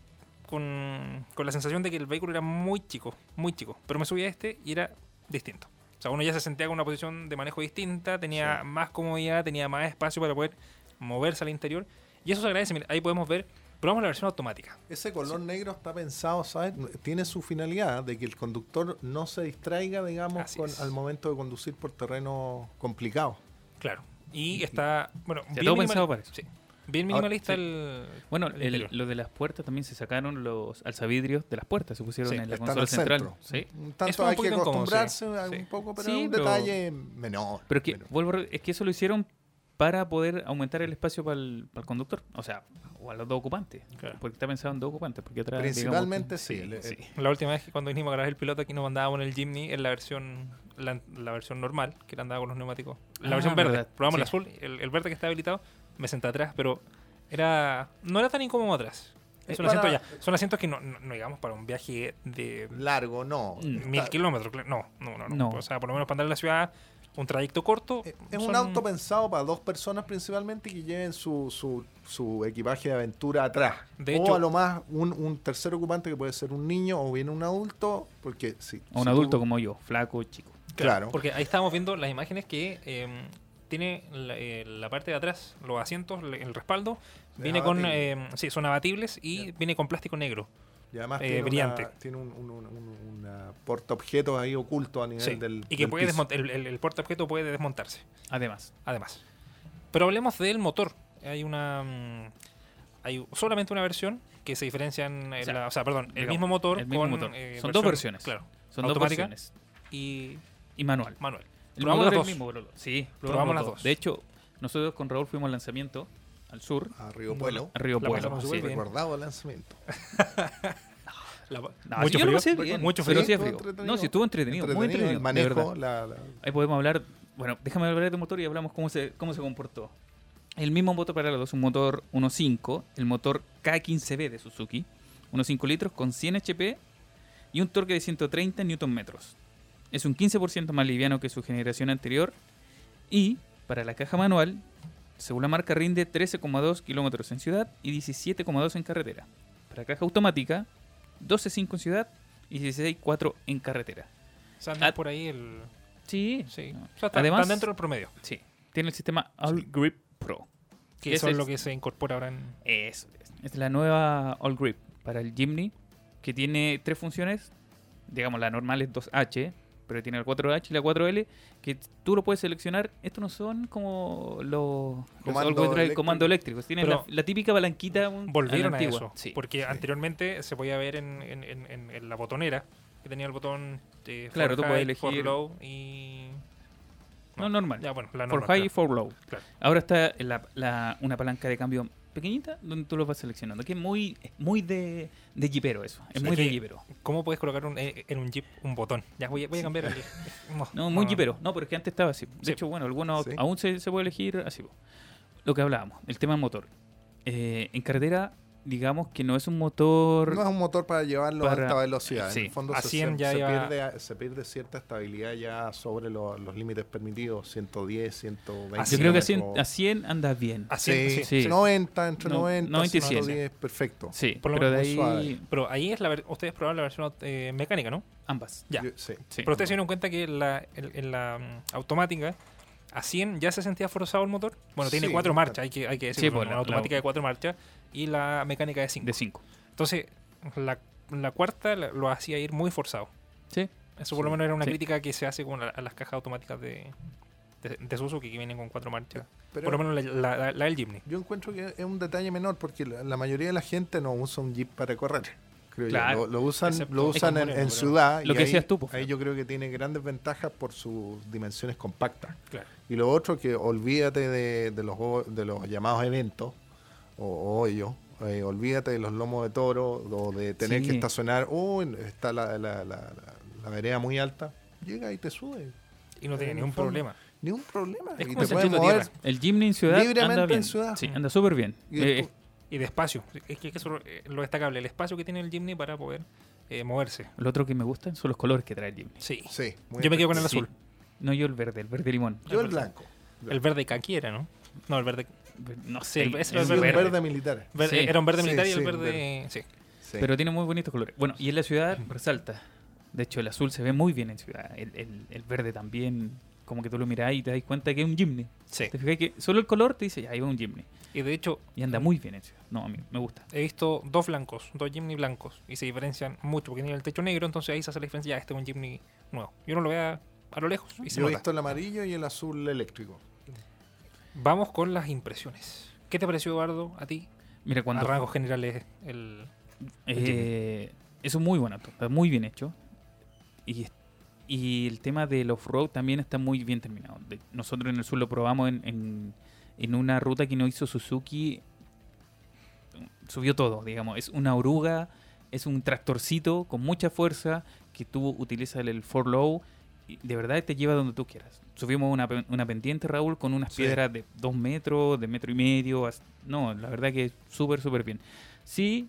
S4: con, con la sensación de que el vehículo era muy chico, muy chico. Pero me subí a este y era distinto. O sea, uno ya se sentía con una posición de manejo distinta, tenía
S3: Sí.
S4: más comodidad, tenía más espacio para poder moverse al interior. Y eso se agradece. Mira, ahí podemos ver, probamos la versión automática.
S3: Ese color negro está pensado, ¿sabes? Tiene su finalidad de que el conductor no se distraiga, digamos, con- al momento de conducir por terreno complicado.
S4: Claro. Y está, bueno,
S2: Está todo pensado para eso.
S4: sí, bien
S3: Ahora,
S4: minimalista
S3: sí.
S4: el...
S2: Bueno,
S4: el
S2: el-
S4: interior.
S2: lo de las puertas también se sacaron los alzavidrios de las puertas, se pusieron
S4: Sí,
S2: en la consola
S3: el
S2: central.
S3: centro.
S2: Sí.
S4: Eso
S3: tanto
S4: es un
S3: hay que acostumbrarse
S4: Sí.
S3: un poco, pero
S2: Sí,
S3: es un
S2: pero-
S3: detalle menor.
S2: Pero que,
S3: menor.
S2: vuelvo es que eso lo hicieron para poder aumentar el espacio para el, para el conductor, o sea, o a los dos ocupantes,
S4: Claro.
S2: porque está pensado en dos ocupantes, porque atrás
S3: Principalmente
S2: digamos,
S3: sí, el-
S2: sí.
S4: La última vez que cuando vinimos a grabar el piloto aquí nos mandábamos en el Jimny en la versión la, la versión normal, que era andaba con los neumáticos. La
S2: Ah,
S4: versión verde.
S2: verdad,
S4: Probamos el azul, el, el verde que está habilitado, me senté atrás, pero era no era tan incómodo atrás. Es,
S3: Es
S4: un asiento ya. Son asientos que no, no, no digamos para un viaje de
S3: Largo, no.
S4: Mil
S3: Está-
S4: kilómetros. No, no, no, no.
S2: No.
S4: O sea, por lo menos para andar en la ciudad, un trayecto corto.
S3: Es es
S4: son-
S3: un auto pensado para dos personas principalmente que lleven su, su, su equipaje de aventura atrás.
S4: De
S3: o
S4: hecho-
S3: a lo más un, un tercer ocupante que puede ser un niño o bien un adulto, porque sí.
S2: A un
S3: si
S2: adulto
S3: tú-
S2: como yo, flaco, chico.
S3: Claro.
S4: Porque ahí estábamos viendo las imágenes que eh, tiene la, eh, la parte de atrás, los asientos, el respaldo,
S3: Es
S4: viene con, eh, sí, son abatibles y viene con plástico negro.
S3: Y además
S4: Eh,
S3: tiene,
S4: brillante.
S3: una, tiene un, un, un, portaobjetos ahí oculto a nivel
S4: Sí,
S3: del
S4: y que
S3: del
S4: puede
S3: piso.
S4: desmontar, el, el, el portaobjeto puede desmontarse,
S2: Además,
S4: además. Pero hablemos del motor. Hay una mm, hay solamente una versión que se diferencia en,
S2: O sea,
S4: la, o sea, perdón, el
S2: digamos,
S4: mismo motor
S2: el mismo
S4: con,
S2: motor.
S4: eh,
S2: Son dos versiones.
S4: Claro,
S2: son dos versiones.
S4: y
S2: Y manual.
S4: manual.
S2: El
S4: Probamos
S2: motor
S4: las
S2: es el
S4: dos.
S2: mismo, Lolo. Sí,
S4: Probamos las
S2: los
S4: dos.
S2: De hecho, nosotros con Raúl fuimos al lanzamiento al sur,
S3: A Río Pueblo.
S2: a Río Pueblo. sí.
S3: Recordado el lanzamiento.
S4: La-
S2: No,
S4: mucho
S2: yo lo
S4: frío,
S2: bien,
S4: mucho frío.
S2: sí
S3: estuvo
S2: frío.
S3: entretenido.
S2: No, sí estuvo entretenido, muy entretenido,
S3: El
S2: de
S3: manejo, la-
S2: Ahí podemos hablar, bueno, déjame hablar de motor y hablamos cómo se, cómo se comportó. El mismo motor para los dos, un motor 1.5, el motor K15B de Suzuki, unos 5 litros con 100 HP y un torque de 130 Nm. Es un 15% más liviano que su generación anterior y para la caja manual, según la marca, rinde 13,2 kilómetros en ciudad y 17,2 en carretera. Para caja automática, 12,5 en ciudad y 16,4 en carretera.
S4: O sea, andan por ahí el...
S2: Sí,
S4: Sí.
S2: no.
S4: O sea, están,
S2: Además-
S4: están dentro del promedio.
S2: Sí, tiene el sistema All Grip Pro.
S4: Que eso es
S2: es-
S4: lo que se incorpora ahora en...
S2: Eso es. Es la nueva All Grip para el Jimny, que tiene tres funciones. Digamos, la normal es 2H, pero tiene el 4H y la 4L, que tú lo puedes seleccionar. Estos no son como los, los
S3: Comando
S2: drive
S3: eléctrico.
S2: comando eléctricos. Tienen la, la típica palanquita
S4: Volvieron
S2: la
S4: a eso.
S2: Sí.
S4: Porque anteriormente se podía ver en, en- en- en- en la botonera que tenía el botón de
S2: Claro, tú
S4: for
S2: puedes
S4: high, for
S2: elegir-
S4: low y...
S2: No, normal.
S4: Ya, bueno, la
S2: for high y for low.
S4: Claro.
S2: Ahora está la- la- una palanca de cambio pequeñita donde tú lo vas seleccionando. Que es muy, muy de, de jeepero eso. Es
S4: Sí,
S2: muy de jeepero.
S4: ¿Cómo puedes colocar un- eh, en un Jeep un botón? Ya voy, a- voy a cambiar el...
S2: No, muy
S4: no.
S2: jipero. No, pero es que antes estaba así. De
S4: Sí.
S2: hecho, bueno, algunos
S3: Sí.
S2: aún se, se puede elegir así. Lo que hablábamos, el tema del motor. Eh, en carretera, digamos que no es un motor...
S3: No es un motor para llevarlo
S2: Para-
S3: a alta velocidad.
S2: sí,
S3: En el fondo
S4: a
S3: se,
S4: 100
S3: se-
S4: ya
S3: se
S4: iba-
S3: pierde, se pierde cierta estabilidad ya sobre lo- los límites permitidos, 110, 120.
S4: Así
S2: Yo creo que a 100,
S3: kilómetros.
S2: a 100 anda bien.
S4: Así,
S3: Sí,
S2: sí.
S3: 90, entre
S2: No,
S3: 90,
S2: 90 y 100.
S3: 110, perfecto.
S2: Sí,
S4: Por lo
S2: pero de
S3: menos
S2: ahí
S3: suave.
S4: Pero ahí es la ver- ustedes probaron la versión eh, mecánica, ¿no?
S2: ambas.
S4: Ya.
S3: Yo- sí.
S2: Sí.
S4: Pero ustedes se dieron cuenta que la- en, en la mm, automática a 100 ya se sentía forzado el motor. Bueno, tiene
S3: Sí,
S4: cuatro marchas, hay que, hay que
S2: Sí,
S4: decirlo.
S2: pues,
S4: una
S2: la-
S4: automática
S2: la-
S4: de cuatro marchas y la mecánica de 5.
S2: De 5.
S4: Entonces, la, la cuarta lo hacía ir muy forzado.
S2: Sí.
S4: Eso por lo
S3: Sí.
S4: menos era una
S2: Sí.
S4: crítica que se hace con la- a las cajas automáticas de, de, de Suzuki que vienen con cuatro marchas.
S3: Pero
S4: por lo menos la, la- la- la del Jimny.
S3: yo encuentro que es un detalle menor porque la, la mayoría de la gente no usa un Jeep para correr. Creo yo.
S2: Claro.
S3: Lo, lo usan, lo usan en, en ciudad.
S2: Lo
S3: y
S2: que
S3: ahí-
S2: tú, pues,
S3: Ahí yo creo que tiene grandes ventajas por sus dimensiones compactas.
S4: Claro.
S3: Y lo otro, que olvídate de, de los, de los llamados eventos o, o hoyos. eh, olvídate de los lomos de toro o de tener
S2: Sí.
S3: que estacionar. Oh, está la, la, la, la- la vereda muy alta. Llega y te sube.
S4: Y no tiene
S3: En
S4: ningún
S3: fondo.
S4: problema.
S3: Ni un problema.
S4: Es
S3: y
S4: como
S3: te
S4: el
S3: mover.
S2: El Jimny en ciudad
S3: Libremente
S2: anda
S3: en
S2: bien.
S3: ciudad.
S2: Sí, anda súper bien.
S3: Y
S2: Eh,
S4: Y de espacio. Es que eso es eh, lo destacable. El espacio que tiene el Jimny para poder eh, moverse.
S2: lo otro que me gustan son los colores que trae el Jimny.
S4: Sí.
S3: sí, muy
S4: Yo me quedo con el
S2: Sí.
S4: azul.
S2: No yo el verde, el verde limón.
S3: Yo el blanco.
S4: El verde caki era, ¿no? No, el verde.
S2: No sé,
S4: el- ese era verde.
S3: verde militar.
S4: verde-
S2: Sí.
S4: Era un verde
S3: Sí,
S4: militar y el
S3: sí,
S4: verde. Sí.
S3: Sí.
S2: Pero tiene muy bonitos colores. Bueno, y en la ciudad resalta. De hecho, el azul se ve muy bien en ciudad. El, el- el verde también, como que tú lo mirás y te das cuenta que es un Jimny.
S4: Sí.
S2: Te fijas que solo el color te dice, ya, ahí va un Jimny.
S4: Y de hecho,
S2: Y anda muy bien en ciudad. No, a mí me gusta.
S4: he visto dos blancos, dos Jimny blancos. Y se diferencian mucho porque tienen el techo negro. Entonces ahí se hace la diferencia. Ya, este es un Jimny nuevo. Y uno lo ve a, a lo lejos y se
S3: Yo he visto el amarillo y el azul eléctrico.
S4: Vamos con las impresiones. ¿Qué te pareció, Eduardo, a ti?
S2: Mira, cuando...
S4: a rasgos generales, el.
S2: Eh, es un muy buen auto, está muy bien hecho. Y, y el tema del off-road también está muy bien terminado. De- nosotros en el sur lo probamos en, en, en una ruta que nos hizo Suzuki. Subió todo, digamos. Es una oruga, es un tractorcito con mucha fuerza que tú utilizas el 4Low y de verdad te lleva donde tú quieras. Subimos una, una pendiente, Raúl, con unas
S3: Sí.
S2: piedras de dos metros, de metro y medio. No, la verdad que súper, súper bien. Sí,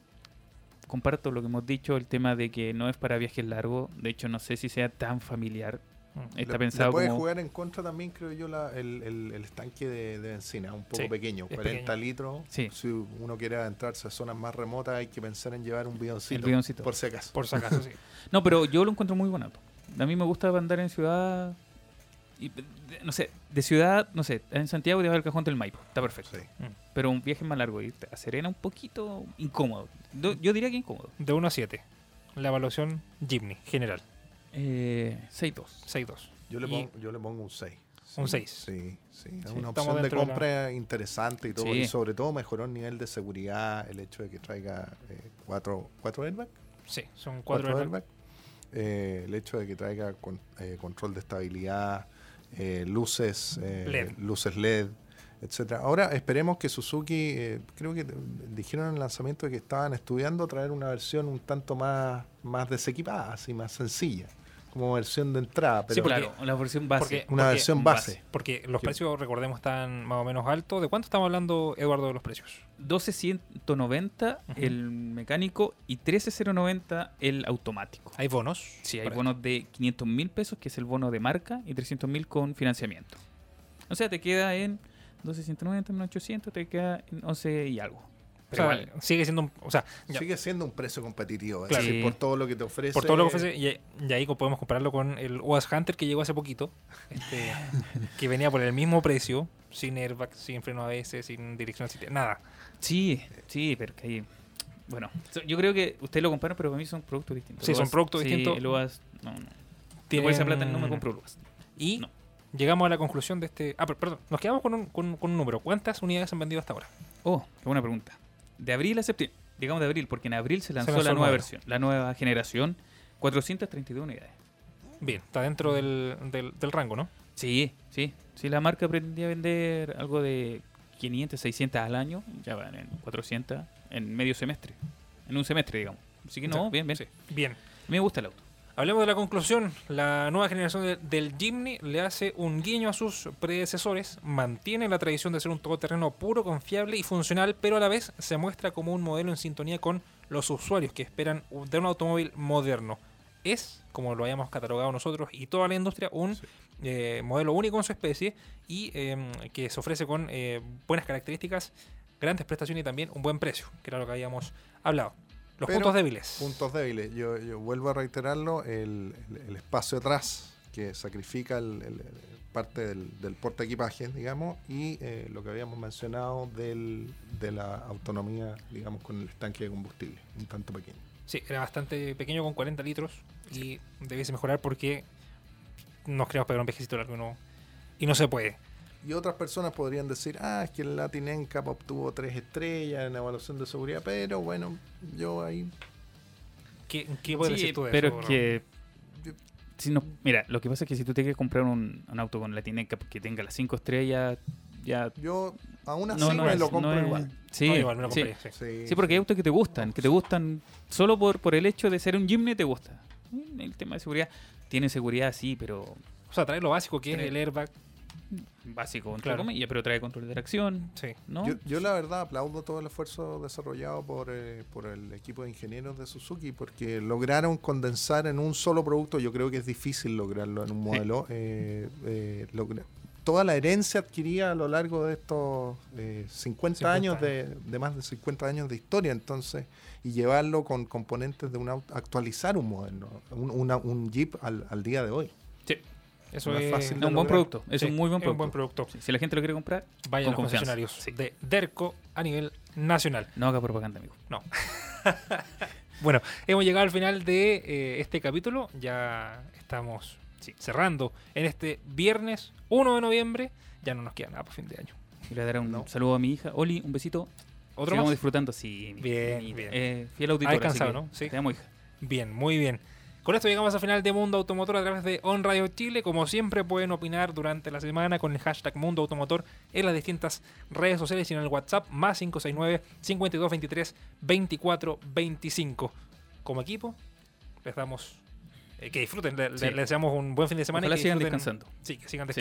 S2: comparto lo que hemos dicho, el tema de que no es para viajes largos. De hecho, no sé si sea tan familiar.
S4: Mm.
S2: Está
S3: Le-
S2: pensado
S3: le puede
S2: como...
S3: jugar en contra también, creo yo, la- el, el- el estanque de, de benzina, un poco
S4: Sí,
S3: pequeño,
S4: es
S3: 40
S4: pequeño.
S3: litros.
S2: Sí.
S3: Si uno quiere adentrarse a zonas más remotas, hay que pensar en llevar un bidoncito.
S2: El bidoncito.
S3: Por si acaso.
S4: Por si acaso, sí.
S2: No, pero yo lo encuentro muy buen auto. A mí me gusta andar en ciudad y, de- no sé, de ciudad, no sé, en Santiago te vas al cajón del Maipo, está perfecto.
S3: Sí.
S2: Pero un viaje más largo, irte a Serena un poquito incómodo. Do- Yo diría que incómodo.
S4: De 1 a 7. La evaluación Jimny, general.
S2: Eh, 6-2.
S4: 6-2.
S3: Yo le,
S4: Y-
S3: pongo, yo le pongo un 6.
S4: Un seis.
S3: Sí, sí. Es
S4: Sí,
S3: una opción de
S4: dentro de la-
S3: compra interesante y todo.
S2: Sí.
S3: Y sobre todo mejoró el nivel de seguridad, el hecho de que traiga eh, cuatro, cuatro airbags.
S4: Sí, son
S3: cuatro
S4: 4
S3: airbags. Eh, el hecho de que traiga con- eh, control de estabilidad, eh, luces, eh,
S4: LED.
S3: luces LED, etcétera. Ahora esperemos que Suzuki, eh, creo que dijeron en el lanzamiento que estaban estudiando traer una versión un tanto más, más desequipada, así más sencilla, como versión de entrada. Pero
S4: Sí, porque-
S2: claro, la versión base.
S4: porque-
S3: una versión base.
S4: Porque los precios, recordemos, están más o menos altos. ¿De cuánto estamos hablando, Eduardo, de los precios?
S2: 12.190
S4: Ujú.
S2: el mecánico y 13.090 el automático.
S4: ¿Hay bonos?
S2: Sí, hay bonos de 500 mil pesos, que es el bono de marca, y 300 mil con financiamiento. O sea, te queda en 12.190 menos 800, te queda en 11 y algo.
S4: O
S2: Pero
S4: sea,
S2: igual,
S4: sigue siendo un. O sea,
S3: sigue siendo un precio competitivo.
S4: Claro.
S3: decir, por todo lo que te ofrece.
S4: por todo lo que ofrece, y, y ahí podemos compararlo con el UAS Hunter que llegó hace poquito, este, que venía por el mismo precio, sin airbag, sin freno ABS, sin dirección asistida, nada.
S2: sí, sí, pero que ahí... Bueno, yo creo que ustedes lo comparan, pero para mí son productos distintos.
S4: Sí, son productos
S2: sí,
S4: distintos.
S2: El UAS, no, no.
S4: Tienen-
S2: por esa plata no me compro el UAS.
S4: Y
S2: No.
S4: Llegamos a la conclusión de este. Ah, per- perdón, nos quedamos con un, con, con un número. ¿Cuántas unidades han vendido hasta ahora?
S2: Oh, qué buena pregunta. De abril a septiembre, digamos de abril, porque en abril se lanzó
S4: lanzó
S2: la nueva
S4: nuevo.
S2: versión, la nueva generación, 432 unidades.
S4: Bien, está dentro del, del, del rango, ¿no?
S2: Sí, sí. Si la marca pretendía vender algo de 500, 600 al año, ya van en 400 en medio semestre. En un semestre, digamos. Así que no,
S4: Sí,
S2: bien, bien.
S4: sí. Bien.
S2: Me gusta el auto.
S4: Hablemos de la conclusión. La nueva generación de- del Jimny le hace un guiño a sus predecesores, mantiene la tradición de ser un todoterreno puro, confiable y funcional, pero a la vez se muestra como un modelo en sintonía con los usuarios que esperan de un automóvil moderno. Es, como lo hayamos catalogado nosotros y toda la industria, un eh, modelo único en su especie y eh, que se ofrece con eh, buenas características, grandes prestaciones y también un buen precio, que era lo que habíamos hablado. Los
S3: Pero,
S4: puntos débiles.
S3: Puntos débiles. Yo, yo vuelvo a reiterarlo, el, el- el espacio atrás que sacrifica el- parte del, del porta equipaje, digamos, y eh, lo que habíamos mencionado del, de la autonomía, digamos, con el estanque de combustible, un tanto pequeño.
S4: Sí, era bastante pequeño con 40 litros y debiese mejorar porque nos queremos pegar un viejecito largo y no, y no se puede.
S3: Y otras personas podrían decir, ah, es que el Latin NCAP obtuvo tres estrellas en evaluación de seguridad, pero bueno, yo ahí
S4: ¿Qué, qué puedes
S2: Sí,
S4: decir tú de
S2: pero
S4: eso?
S2: es que... Si no, mira, lo que pasa es que si tú te quieres comprar un, un auto con Latineca que tenga las 5 estrellas, ya...
S3: yo aún así
S2: No, no
S3: me
S2: es-
S3: lo compro
S2: no es-
S3: igual.
S2: Sí,
S4: No, igual me lo
S2: sí.
S4: compré, sí.
S3: Sí,
S2: Sí, porque hay autos que te gustan, que te gustan solo por, por el hecho de ser un Jimny te gusta. Mm, El tema de seguridad, tiene seguridad sí, pero
S4: O sea, trae lo básico que es el airbag.
S2: Básico, entre
S4: Claro.
S2: comillas, pero trae control de tracción,
S4: Sí.
S2: ¿no?
S3: Yo, yo la verdad aplaudo todo el esfuerzo desarrollado por, eh, por el equipo de ingenieros de Suzuki porque lograron condensar en un solo producto, yo creo que es difícil lograrlo en un modelo, eh, eh, logra- toda la herencia adquirida a lo largo de estos eh, 50,
S4: 50
S3: años de, de más de 50 años de historia, entonces, y llevarlo con componentes de un auto, actualizar un modelo, un, una- un Jeep al, al día de hoy.
S4: Eso
S3: No es fácil
S2: un buen producto, es
S4: Sí,
S2: un muy buen
S4: es un
S2: producto.
S4: buen producto.
S2: Sí, Si la gente lo quiere comprar,
S4: Vayan a
S2: con
S4: los
S2: confianza.
S4: concesionarios
S2: Sí.
S4: de Derco a nivel nacional.
S2: no haga propaganda, amigo.
S4: No. bueno, hemos llegado al final de eh, este capítulo. Ya estamos sí, cerrando en este viernes 1 de noviembre. Ya no nos queda nada para fin de año.
S2: Y le daré un
S3: No.
S2: saludo a mi hija. Oli, un besito.
S4: ¿Otro
S2: Sigamos
S4: más?
S2: disfrutando, sí.
S4: Bien,
S2: mi-
S4: bien.
S2: eh, fiel auditor.
S4: Ha descansado, ¿no? Sí.
S2: Te amo, hija.
S4: Bien, muy bien. Con esto llegamos al final de Mundo Automotor a través de On Radio Chile. Como siempre pueden opinar durante la semana con el hashtag Mundo Automotor en las distintas redes sociales y en el WhatsApp más 569 5223 2425. Como equipo, les damos eh, que disfruten, le- le-
S2: Sí.
S4: les deseamos un buen fin de semana. y que
S2: sigan descansando.
S4: Sí, que sigan
S2: Sí.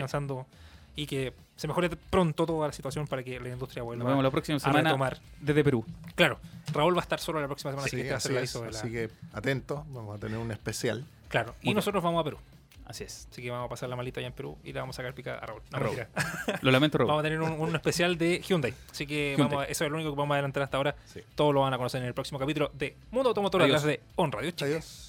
S4: Y que se mejore pronto toda la situación para que la industria vuelva
S2: Nos vemos la próxima
S4: a
S2: semana
S4: retomar.
S2: desde Perú.
S4: Claro, Raúl va a estar solo la próxima semana,
S3: Sí,
S4: así que a
S3: así, es,
S4: la-
S3: así que atentos, vamos a tener un especial.
S4: Claro, y
S2: Muy
S4: nosotros vamos a Perú.
S2: Así es.
S4: Así que vamos a pasar la malita allá en Perú y le vamos a sacar pica a Raúl. No,
S2: A Raúl.
S4: mentira.
S2: Lo lamento, Raúl.
S4: Vamos a tener un, un especial de Hyundai. Así que
S2: Hyundai.
S4: vamos a- eso es lo único que vamos a adelantar hasta ahora.
S3: Sí.
S4: Todos lo van a conocer en el próximo capítulo de Mundo Automotor
S2: Adiós.
S4: a través de On Radio Chile.
S3: Adiós.